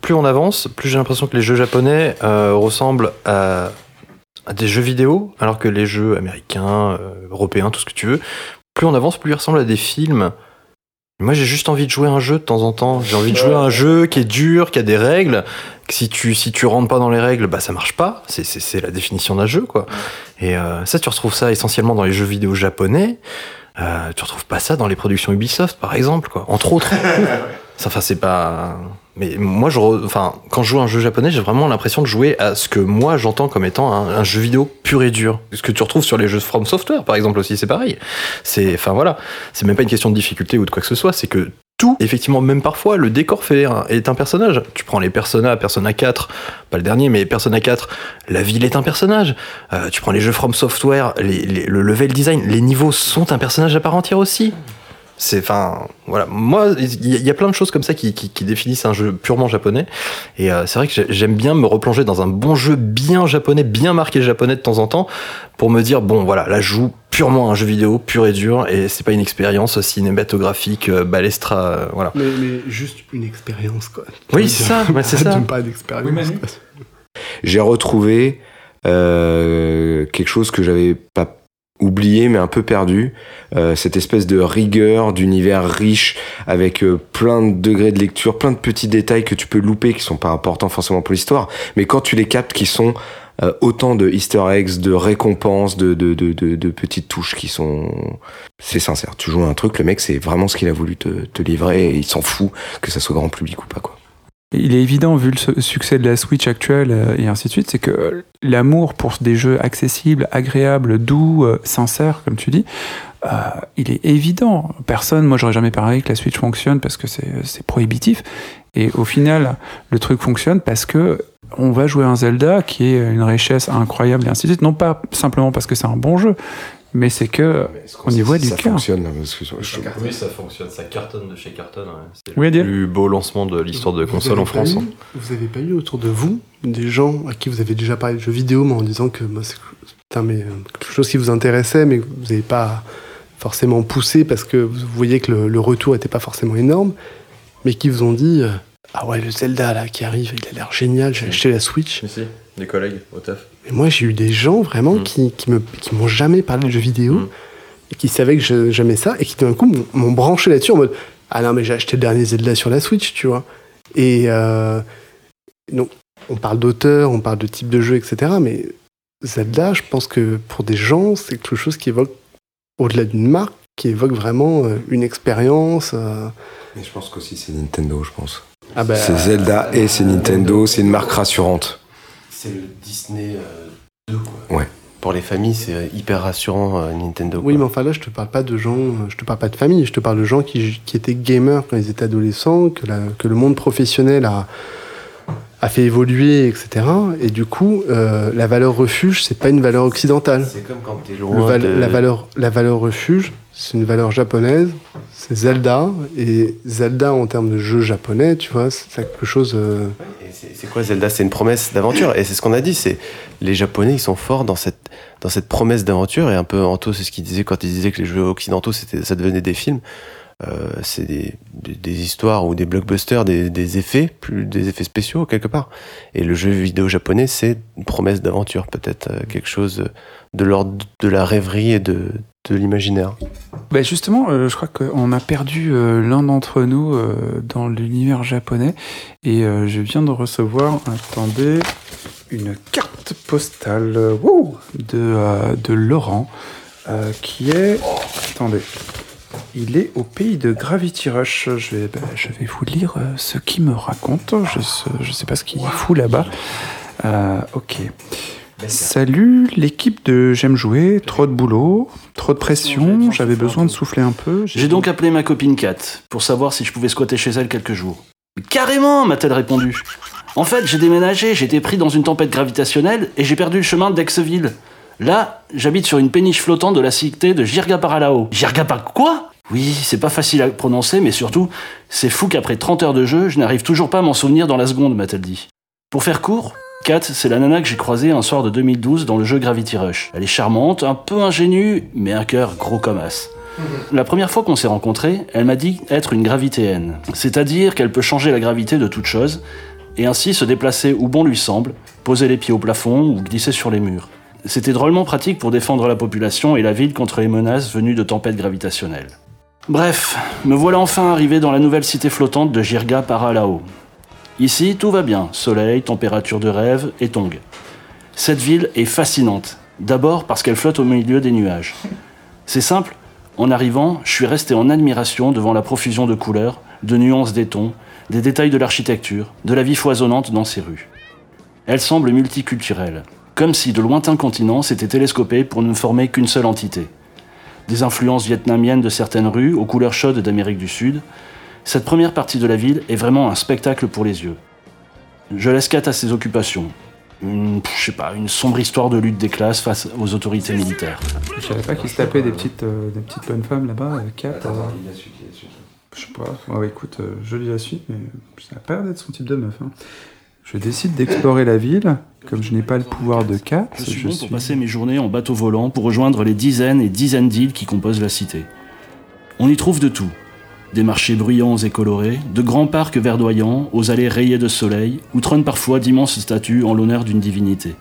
plus on avance, plus j'ai l'impression que les jeux japonais euh, ressemblent à, à des jeux vidéo, alors que les jeux américains, euh, européens, tout ce que tu veux, plus on avance, plus ils ressemblent à des films. Moi, j'ai juste envie de jouer à un jeu de temps en temps. J'ai envie de jouer à un jeu qui est dur, qui a des règles. que Si tu si tu rentres pas dans les règles, bah ça marche pas. C'est c'est c'est la définition d'un jeu, quoi. Et euh, ça, tu retrouves ça essentiellement dans les jeux vidéo japonais. Euh, tu retrouves pas ça dans les productions Ubisoft, par exemple, quoi. Entre autres. Enfin, c'est pas. Mais moi, je, enfin, quand je joue à un jeu japonais, j'ai vraiment l'impression de jouer à ce que moi j'entends comme étant un, jeu vidéo pur et dur. Ce que tu retrouves sur les jeux From Software, par exemple aussi, c'est pareil. C'est, enfin voilà, c'est même pas une question de difficulté ou de quoi que ce soit. C'est que tout, effectivement, même parfois, le décor fait un- est un personnage. Tu prends les Persona, Persona 4, pas le dernier, mais Persona 4, la ville est un personnage. Euh, tu prends les jeux From Software, le level design, les niveaux sont un personnage à part entière aussi. C'est, enfin, voilà. Moi, il y, a- il y a plein de choses comme ça qui, qui- qui définissent un jeu purement japonais. Et euh, c'est vrai que j'ai- j'aime bien me replonger dans un bon jeu bien japonais, bien marqué japonais de temps en temps, pour me dire, bon, voilà, là, je joue purement à un jeu vidéo, pur et dur, et c'est pas une expérience cinématographique, euh, balestra, euh, voilà. Mais, mais juste une expérience, quoi. Oui, c'est ça, c'est ça. parler d'expérience. Oui, j'ai retrouvé euh, quelque chose que j'avais pas oublié mais un peu perdu euh, cette espèce de rigueur d'univers riche avec euh, plein de degrés de lecture plein de petits détails que tu peux louper qui sont pas importants forcément pour l'histoire mais quand tu les captes qui sont euh, autant de easter eggs de récompenses de, de, de, de, petites touches qui sont c'est sincère. Tu joues un truc le mec c'est vraiment ce qu'il a voulu te, te livrer et il s'en fout que ça soit grand public ou pas quoi Il est évident, vu le su- succès de la Switch actuelle euh, et ainsi de suite, c'est que l'amour pour des jeux accessibles, agréables, doux, euh, sincères, comme tu dis, euh, il est évident. Personne, moi j'aurais jamais parlé que la Switch fonctionne parce que c'est c'est prohibitif. Et au final, le truc fonctionne parce que on va jouer un Zelda qui est une richesse incroyable et ainsi de suite. Non pas simplement parce que c'est un bon jeu, mais c'est que on y voit du ça cœur. fonctionne parce que je- Oui, ça fonctionne, ça cartonne de chez Carton. C'est Oui, le Adil plus beau lancement de l'histoire de Vous console avez en pas France. eu- hein. Vous avez pas eu autour de vous des gens à qui vous avez déjà parlé de jeux vidéo, mais en disant que c'est putain, mais, euh, quelque chose qui vous intéressait, mais que vous n'avez pas forcément poussé parce que vous voyez que le, le retour n'était pas forcément énorme, mais qui vous ont dit euh, Ah ouais, le Zelda là qui arrive, il a l'air génial, j'ai acheté la Switch. Si, des collègues au taf. Et moi, j'ai eu des gens vraiment Mm. qui, qui, me, qui m'ont jamais parlé de jeux vidéo Mm. et qui savaient que je- j'aimais ça et qui d'un coup m'ont- m'ont branché là-dessus en mode Ah non, mais j'ai acheté le dernier Zelda sur la Switch, tu vois. Et euh, donc, on parle d'auteur, on parle de type de jeu, etc. Mais Zelda, je pense que pour des gens, c'est quelque chose qui évoque, au-delà d'une marque, qui évoque vraiment euh, une expérience. euh, Mais je pense qu'aussi c'est Nintendo, je pense. Ah bah, c'est Zelda et c'est Nintendo, c'est une marque rassurante. C'est le Disney euh, 2, quoi. Ouais. Pour les familles, c'est hyper rassurant, euh, Nintendo. Oui, mais enfin là, je te parle pas de gens, euh, je te parle pas de famille, je te parle de gens qui, qui étaient gamers quand ils étaient adolescents, que, la- que le monde professionnel a, a fait évoluer, etc. Et du coup, euh, la valeur refuge, c'est pas une valeur occidentale. C'est comme quand t'es loin val- de... la, valeur, la valeur refuge, c'est une valeur japonaise, c'est Zelda. Et Zelda, en termes de jeu japonais, tu vois, c'est quelque chose. euh, c'est quoi Zelda? C'est une promesse d'aventure. Et c'est ce qu'on a dit, c'est les Japonais, ils sont forts dans cette, dans cette promesse d'aventure. Et un peu Anto, c'est ce qu'il disait quand il disait que les jeux occidentaux, c'était, ça devenait des films. Euh, c'est des, histoires ou des blockbusters, des, des effets, plus des effets spéciaux quelque part. Et le jeu vidéo japonais, c'est une promesse d'aventure, peut-être euh, quelque chose de l'ordre de la rêverie et de, l'imaginaire. Bah justement, euh, je crois qu'on a perdu l'un d'entre nous dans l'univers japonais et je viens de recevoir, attendez, une carte postale de, de Laurent qui est, attendez, Il est au pays de Gravity Rush. Je vais, vais vous lire euh, ce qu'il me raconte. Je ne sais pas ce qu'il fout là-bas. Euh, ok. Salut l'équipe de J'aime jouer, trop de boulot, trop de pression, j'avais besoin de souffler un peu. J'ai donc appelé ma copine Kat pour savoir si je pouvais squatter chez elle quelques jours. Carrément, m'a-t-elle répondu. En fait, j'ai déménagé, j'ai été pris dans une tempête gravitationnelle et j'ai perdu le chemin d'Aixville. Là, j'habite sur une péniche flottante de la cité de Jirga Paralao. Jirga par quoi? Oui, c'est pas facile à prononcer, mais surtout, c'est fou qu'après 30 heures de jeu, je n'arrive toujours pas à m'en souvenir dans la seconde, m'a-t-elle dit. Pour faire court, Kat, c'est la nana que j'ai croisée un soir de 2012 dans le jeu Gravity Rush. Elle est charmante, un peu ingénue, mais un cœur gros comme as. La première fois qu'on s'est rencontrés, elle m'a dit être une gravitéenne. C'est-à-dire qu'elle peut changer la gravité de toute chose, et ainsi se déplacer où bon lui semble, poser les pieds au plafond ou glisser sur les murs. C'était drôlement pratique pour défendre la population et la ville contre les menaces venues de tempêtes gravitationnelles. Bref, me voilà enfin arrivé dans la nouvelle cité flottante de Jirga Paralao. Ici, tout va bien, soleil, température de rêve et tongue. Cette ville est fascinante, d'abord parce qu'elle flotte au milieu des nuages. C'est simple, en arrivant, je suis resté en admiration devant la profusion de couleurs, de nuances des tons, des détails de l'architecture, de la vie foisonnante dans ces rues. Elle semble multiculturelle, comme si de lointains continents s'étaient télescopés pour ne former qu'une seule entité. Des influences vietnamiennes de certaines rues aux couleurs chaudes d'Amérique du Sud, cette première partie de la ville est vraiment un spectacle pour les yeux. Je laisse Kat à ses occupations. Une, je sais pas, une sombre histoire de lutte des classes face aux autorités militaires. Je savais pas qu'il se tapait des petites, euh, bonnes femmes là-bas, euh, quatre. euh, je sais pas. Écoute, euh, je lis la suite, mais ça a l'air d'être son type de meuf. hein. Je décide d'explorer la ville. Comme je n'ai pas le pouvoir de 4, Je suis bon pour passer mes journées en bateau volant pour rejoindre les dizaines et dizaines d'îles qui composent la cité. On y trouve de tout. Des marchés bruyants et colorés, de grands parcs verdoyants aux allées rayées de soleil, où trônent parfois d'immenses statues en l'honneur d'une divinité.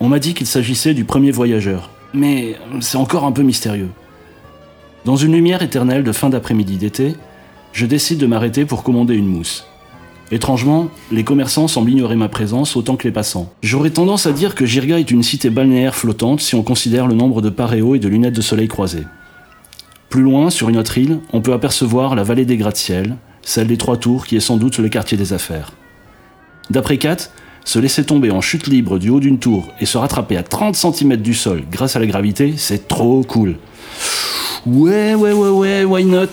On m'a dit qu'il s'agissait du premier voyageur, mais c'est encore un peu mystérieux. Dans une lumière éternelle de fin d'après-midi d'été, je décide de m'arrêter pour commander une mousse. Étrangement, les commerçants semblent ignorer ma présence autant que les passants. J'aurais tendance à dire que Jirga est une cité balnéaire flottante si on considère le nombre de paréos et de lunettes de soleil croisées. Plus loin, sur une autre île, on peut apercevoir la vallée des gratte-ciel, celle des Trois Tours qui est sans doute le quartier des affaires. D'après Kat, se laisser tomber en chute libre du haut d'une tour et se rattraper à 30 cm du sol grâce à la gravité, c'est trop cool. Ouais, ouais, ouais, ouais, why not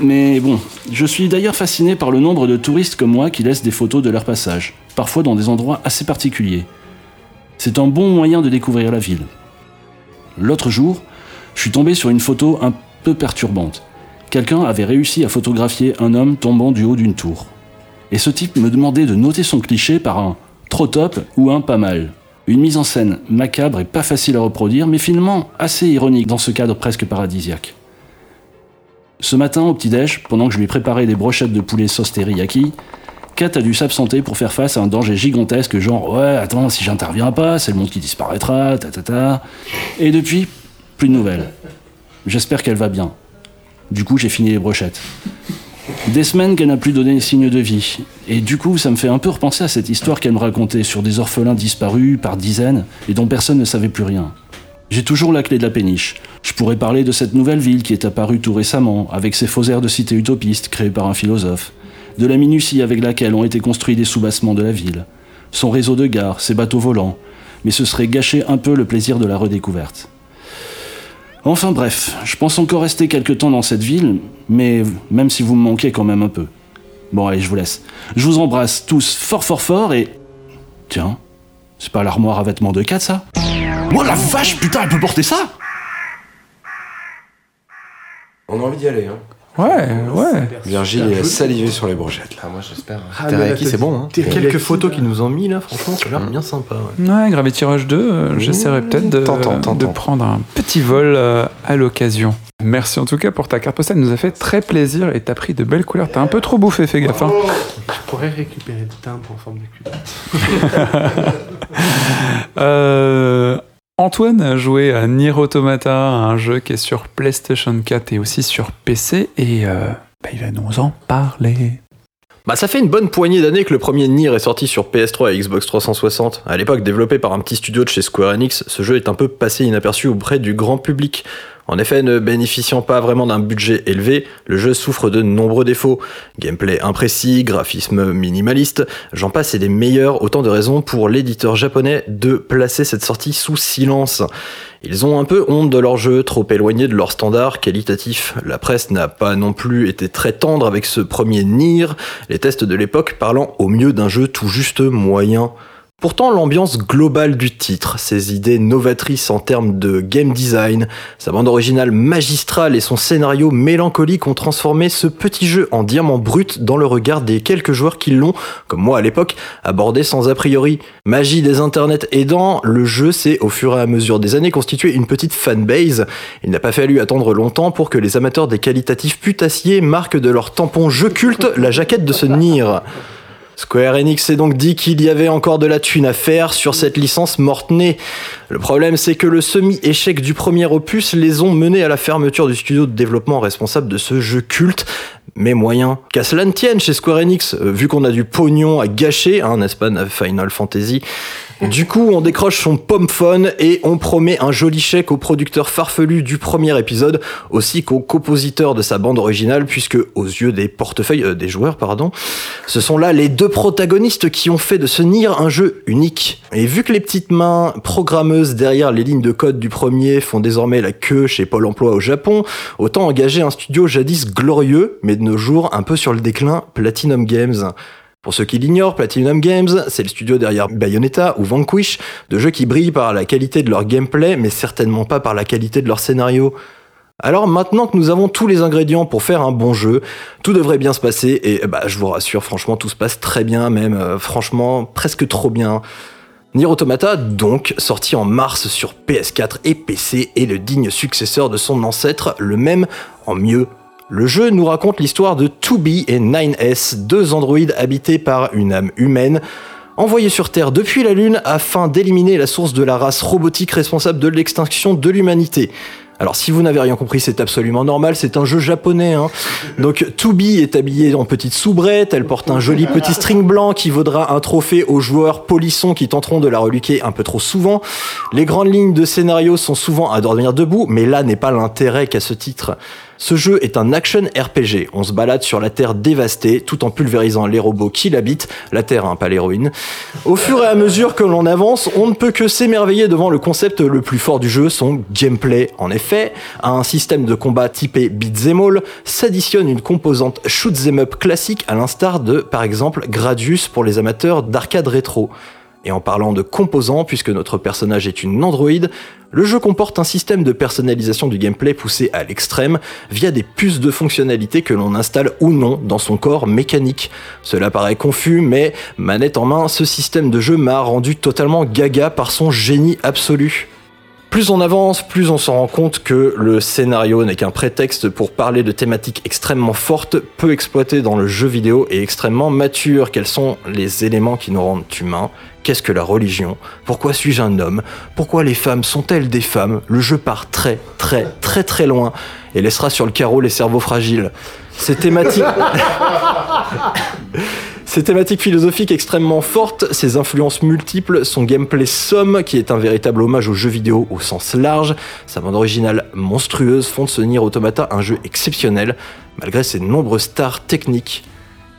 Mais bon, je suis d'ailleurs fasciné par le nombre de touristes comme moi qui laissent des photos de leur passage, parfois dans des endroits assez particuliers. C'est un bon moyen de découvrir la ville. L'autre jour, je suis tombé sur une photo un peu perturbante. Quelqu'un avait réussi à photographier un homme tombant du haut d'une tour. Et ce type me demandait de noter son cliché par un trop top ou un pas mal. Une mise en scène macabre et pas facile à reproduire, mais finalement assez ironique dans ce cadre presque paradisiaque. Ce matin, au petit-déj, pendant que je lui préparais des brochettes de poulet sauce teriyaki, Kat a dû s'absenter pour faire face à un danger gigantesque, genre ouais, attends, si j'interviens pas, c'est le monde qui disparaîtra, ta ta ta. Et depuis, plus de nouvelles. J'espère qu'elle va bien. Du coup, j'ai fini les brochettes. Des semaines qu'elle n'a plus donné signe de vie. Et du coup, ça me fait un peu repenser à cette histoire qu'elle me racontait sur des orphelins disparus par dizaines et dont personne ne savait plus rien. J'ai toujours la clé de la péniche. Je pourrais parler de cette nouvelle ville qui est apparue tout récemment, avec ses faux airs de cité utopiste créés par un philosophe, de la minutie avec laquelle ont été construits les soubassements de la ville, son réseau de gares, ses bateaux volants, mais ce serait gâcher un peu le plaisir de la redécouverte. Enfin bref, je pense encore rester quelque temps dans cette ville, mais même si vous me manquez quand même un peu. Bon allez, je vous laisse. Je vous embrasse tous fort fort fort et... Tiens, c'est pas l'armoire à vêtements de 4 ça? Oh la vache, putain, elle peut porter ça? On a envie d'y aller. Hein. Ouais, ouais. Virgile est salivé sur les brochettes. Là. Ah, moi j'espère. Ah, mais Teriyaki, là, c'est bon. Hein. A quelques photos qu'ils nous ont mis là, franchement, ça a l'air bien sympa. ouais. Ouais, Gravity Rush 2, euh, j'essaierai peut-être de, prendre un petit vol euh, à l'occasion. Merci en tout cas pour ta carte postale, elle nous a fait très plaisir et t'as pris de belles couleurs. T'as un peu trop bouffé, fais gaffe. hein. Je pourrais récupérer le timbre en forme de culotte. Euh, Antoine a joué à Nier Automata, un jeu qui est sur PlayStation 4 et aussi sur PC, et euh, bah, il va nous en parler. Bah ça fait une bonne poignée d'années que le premier Nier est sorti sur PS3 et Xbox 360. À l'époque développé par un petit studio de chez Square Enix, ce jeu est un peu passé inaperçu auprès du grand public. En effet, ne bénéficiant pas vraiment d'un budget élevé, le jeu souffre de nombreux défauts. Gameplay imprécis, graphisme minimaliste, j'en passe et des meilleurs, autant de raisons pour l'éditeur japonais de placer cette sortie sous silence. Ils ont un peu honte de leur jeu, trop éloigné de leurs standards qualitatifs. La presse n'a pas non plus été très tendre avec ce premier Nier, les tests de l'époque parlant au mieux d'un jeu tout juste moyen. Pourtant, l'ambiance globale du titre, ses idées novatrices en termes de game design, sa bande originale magistrale et son scénario mélancolique ont transformé ce petit jeu en diamant brut dans le regard des quelques joueurs qui l'ont, comme moi à l'époque, abordé sans a priori. Magie des internets aidant, le jeu s'est au fur et à mesure des années constitué une petite fanbase. Il n'a pas fallu attendre longtemps pour que les amateurs des qualitatifs putassiers marquent de leur tampon jeu culte la jaquette de ce Nier. Square Enix s'est donc dit qu'il y avait encore de la thune à faire sur cette licence morte-née. Le problème, c'est que le semi-échec du premier opus les ont menés à la fermeture du studio de développement responsable de ce jeu culte, mais moyen. Qu'à cela ne tienne chez Square Enix, euh, vu qu'on a du pognon à gâcher, hein, n'est-ce pas, Final Fantasy du coup, on décroche son pomme phone et on promet un joli chèque au producteur farfelu du premier épisode, aussi qu'au compositeur de sa bande originale, puisque aux yeux des portefeuilles euh, des joueurs, pardon, ce sont là les deux protagonistes qui ont fait de ce Nier un jeu unique. Et vu que les petites mains programmeuses derrière les lignes de code du premier font désormais la queue chez Pôle Emploi au Japon, autant engager un studio jadis glorieux, mais de nos jours un peu sur le déclin, Platinum Games. Pour ceux qui l'ignorent, Platinum Games, c'est le studio derrière Bayonetta ou Vanquish, de jeux qui brillent par la qualité de leur gameplay, mais certainement pas par la qualité de leur scénario. Alors maintenant que nous avons tous les ingrédients pour faire un bon jeu, tout devrait bien se passer et bah je vous rassure, franchement tout se passe très bien, même euh, franchement presque trop bien. Nier Automata, donc, sorti en mars sur PS4 et PC, est le digne successeur de son ancêtre, le même en mieux le jeu nous raconte l'histoire de 2B et 9S, deux androïdes habités par une âme humaine, envoyés sur Terre depuis la Lune afin d'éliminer la source de la race robotique responsable de l'extinction de l'humanité. Alors si vous n'avez rien compris, c'est absolument normal, c'est un jeu japonais. Hein. Donc Tubi est habillée en petite soubrette, elle porte un joli petit string blanc qui vaudra un trophée aux joueurs polissons qui tenteront de la reluquer un peu trop souvent. Les grandes lignes de scénario sont souvent à dormir debout, mais là n'est pas l'intérêt qu'à ce titre. Ce jeu est un action RPG. On se balade sur la Terre dévastée tout en pulvérisant les robots qui l'habitent, la Terre, hein, pas l'héroïne. Au fur et à mesure que l'on avance, on ne peut que s'émerveiller devant le concept le plus fort du jeu, son gameplay. En effet, à un système de combat typé beat'em all s'additionne une composante shoot'em up classique à l'instar de, par exemple, Gradius pour les amateurs d'arcade rétro. Et en parlant de composants, puisque notre personnage est une androïde, le jeu comporte un système de personnalisation du gameplay poussé à l'extrême via des puces de fonctionnalités que l'on installe ou non dans son corps mécanique. Cela paraît confus, mais manette en main, ce système de jeu m'a rendu totalement gaga par son génie absolu. Plus on avance, plus on se rend compte que le scénario n'est qu'un prétexte pour parler de thématiques extrêmement fortes, peu exploitées dans le jeu vidéo et extrêmement matures. Quels sont les éléments qui nous rendent humains? Qu'est-ce que la religion? Pourquoi suis-je un homme? Pourquoi les femmes sont-elles des femmes? Le jeu part très, très, très, très loin et laissera sur le carreau les cerveaux fragiles. Ces thématiques. Ces thématiques philosophiques extrêmement fortes, ses influences multiples, son gameplay somme, qui est un véritable hommage aux jeux vidéo au sens large, sa bande originale monstrueuse font de ce Nier Automata un jeu exceptionnel, malgré ses nombreuses stars techniques.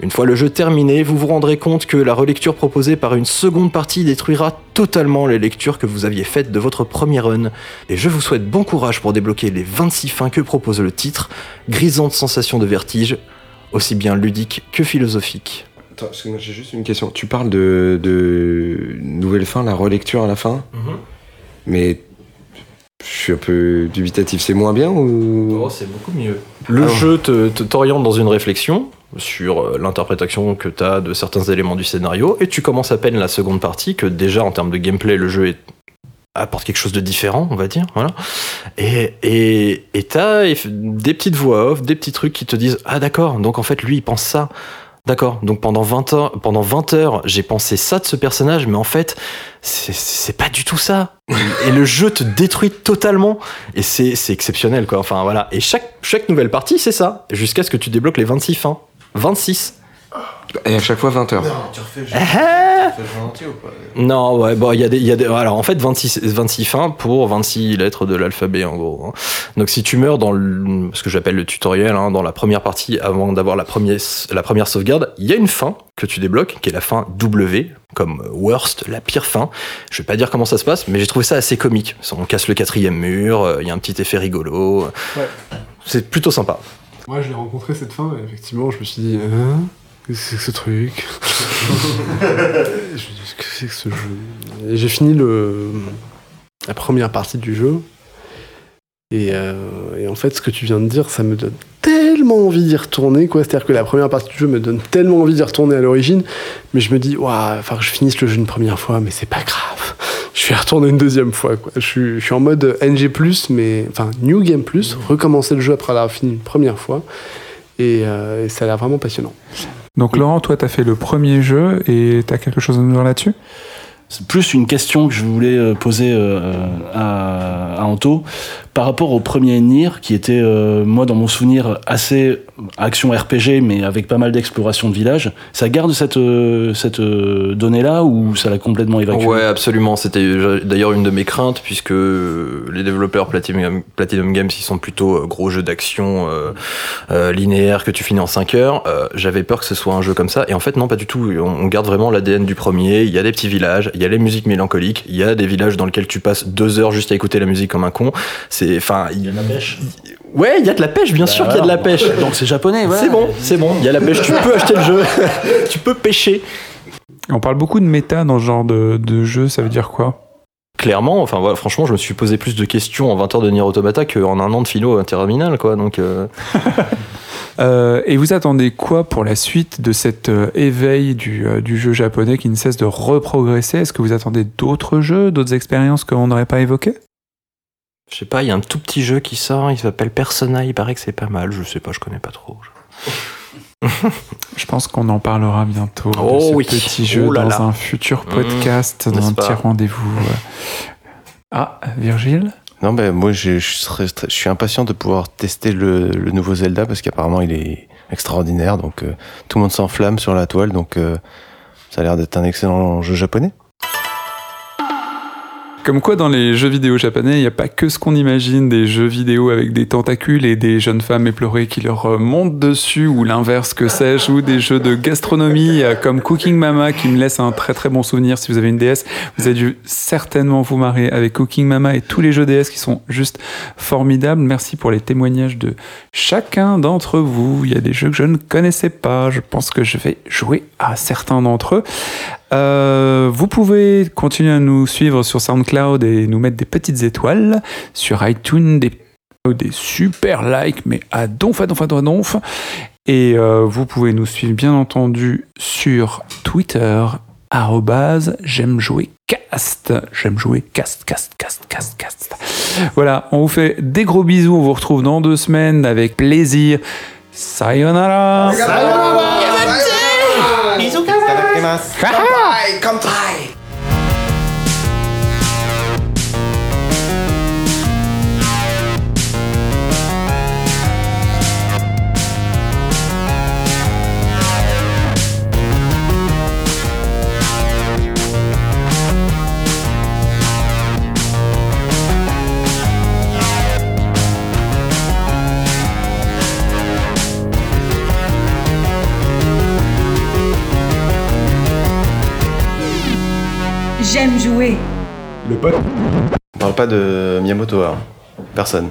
Une fois le jeu terminé, vous vous rendrez compte que la relecture proposée par une seconde partie détruira totalement les lectures que vous aviez faites de votre premier run. Et je vous souhaite bon courage pour débloquer les 26 fins que propose le titre, grisante sensation de vertige, aussi bien ludique que philosophique. Attends, parce que moi, j'ai juste une question. Tu parles de, de nouvelle fin, la relecture à la fin, mais je suis un peu dubitatif. C'est moins bien ou? Oh, c'est beaucoup mieux. Le jeu te, te- t'oriente dans une réflexion sur euh, l'interprétation que tu as de certains éléments du scénario, et tu commences à peine la seconde partie, que déjà en termes de gameplay, le jeu est- apporte quelque chose de différent, on va dire. Voilà. Et et t'as des petites voix off, des petits trucs qui te disent Ah, d'accord, donc en fait, lui, il pense ça. D'accord, donc pendant 20 heures, pendant 20 heures, j'ai pensé ça de ce personnage, mais en fait, c'est- pas du tout ça. Et le jeu te détruit totalement. Et c'est c'est exceptionnel, quoi. Enfin, voilà. Et chaque, chaque nouvelle partie, c'est ça. Jusqu'à ce que tu débloques les 26 fins. 26. Et à chaque fois 20 heures. Tu refais le jeu, tu refais entier ou pas? Non, ouais, bon, il y a des, il y a des, alors en fait 26, 26 fins pour 26 lettres de l'alphabet en gros. hein. Donc si tu meurs dans le, ce que j'appelle le tutoriel, hein, dans la première partie avant d'avoir la première, la première sauvegarde, il y a une fin que tu débloques, qui est la fin W, comme worst, la pire fin. Je vais pas dire comment ça se passe, mais j'ai trouvé ça assez comique. On casse le quatrième mur, euh, il y a un petit effet rigolo. Ouais. C'est plutôt sympa. Moi, je l'ai rencontré cette fin, et effectivement, je me suis dit, hein? Qu'est-ce que c'est que ce truc Je me dis, qu'est-ce que c'est que ce jeu Et j'ai fini le, la première partie du jeu. Et, euh, et en fait, ce que tu viens de dire, ça me donne tellement envie d'y retourner. quoi. C'est-à-dire que la première partie du jeu me donne tellement envie d'y retourner à l'origine. Mais je me dis, waouh, il faut que je finisse le jeu une première fois, mais c'est pas grave. Je vais retourner une deuxième fois. Quoi. Je, suis, je suis en mode NG, mais enfin New Game Plus, recommencer le jeu après l'avoir fini une première fois. Et, euh, et ça a l'air vraiment passionnant. Donc Laurent, toi, t'as fait le premier jeu et t'as quelque chose à nous dire là-dessus? C'est plus une question que je voulais euh, poser euh, à, à Anto par rapport au premier Nier qui était, euh, moi, dans mon souvenir, assez action RPG, mais avec pas mal d'exploration de village. Ça garde cette, euh, cette euh, donnée-là ou ça l'a complètement évacué Ouais, absolument. C'était d'ailleurs une de mes craintes puisque les développeurs Platinum, Platinum Games, ils sont plutôt gros jeux d'action linéaires que tu finis en 5 heures. J'avais peur que ce soit un jeu comme ça. Et en fait, non, pas du tout. On, on garde vraiment l'ADN du premier. Il y a des petits villages, il y a les musiques mélancoliques, il y a des villages dans lesquels tu passes deux heures juste à écouter la musique comme un con. C'est, enfin, il y a de la pêche. Ouais, il y a de la pêche, bien sûr qu'il y a de la pêche. Donc c'est japonais, ouais. C'est bon, c'est bon. Il y a la pêche. Tu peux acheter le jeu. tu peux pêcher. On parle beaucoup de méta dans ce genre de, de jeu, ça veut dire quoi? Clairement, enfin voilà, franchement, je me suis posé plus de questions en 20 heures de Nier Automata qu'en un an de philo interminable, quoi. Donc, euh, Euh, et vous attendez quoi pour la suite de cet euh, éveil du, euh, du jeu japonais qui ne cesse de reprogresser? Est-ce que vous attendez d'autres jeux, d'autres expériences qu'on n'aurait pas évoquées? Je sais pas, il y a un tout petit jeu qui sort, il s'appelle Persona, il paraît que c'est pas mal. Je sais pas, je connais pas trop. Je pense qu'on en parlera bientôt Oh de ce oui. petit jeu Oh là dans là. un futur Mmh, podcast, dans un petit rendez-vous. euh. Ah, Virgile? Non, ben moi, je, je serais- je suis impatient de pouvoir tester le, le nouveau Zelda parce qu'apparemment il est extraordinaire. Donc euh, tout le monde s'enflamme sur la toile. Donc euh, ça a l'air d'être un excellent jeu japonais. Comme quoi, dans les jeux vidéo japonais, il n'y a pas que ce qu'on imagine, des jeux vidéo avec des tentacules et des jeunes femmes éplorées qui leur euh, montent dessus, ou l'inverse, que sais-je, ou des jeux de gastronomie euh, comme Cooking Mama, qui me laisse un très très bon souvenir. Si vous avez une DS, vous avez dû certainement vous marrer avec Cooking Mama et tous les jeux DS qui sont juste formidables. Merci pour les témoignages de chacun d'entre vous. Il y a des jeux que je ne connaissais pas. Je pense que je vais jouer à certains d'entre eux. Euh, vous pouvez continuer à nous suivre sur SoundCloud et nous mettre des petites étoiles sur iTunes, des, super likes, mais à donf, à donf, à donf. Et euh, vous pouvez nous suivre bien entendu sur Twitter, arrobase, j'aime jouer cast. J'aime jouer cast, cast, cast, cast, cast. Voilà, on vous fait des gros bisous. On vous retrouve dans deux semaines avec plaisir. Sayonara. us. Bye. Come to J'aime jouer. On parle pas de Miyamoto, hein. Personne.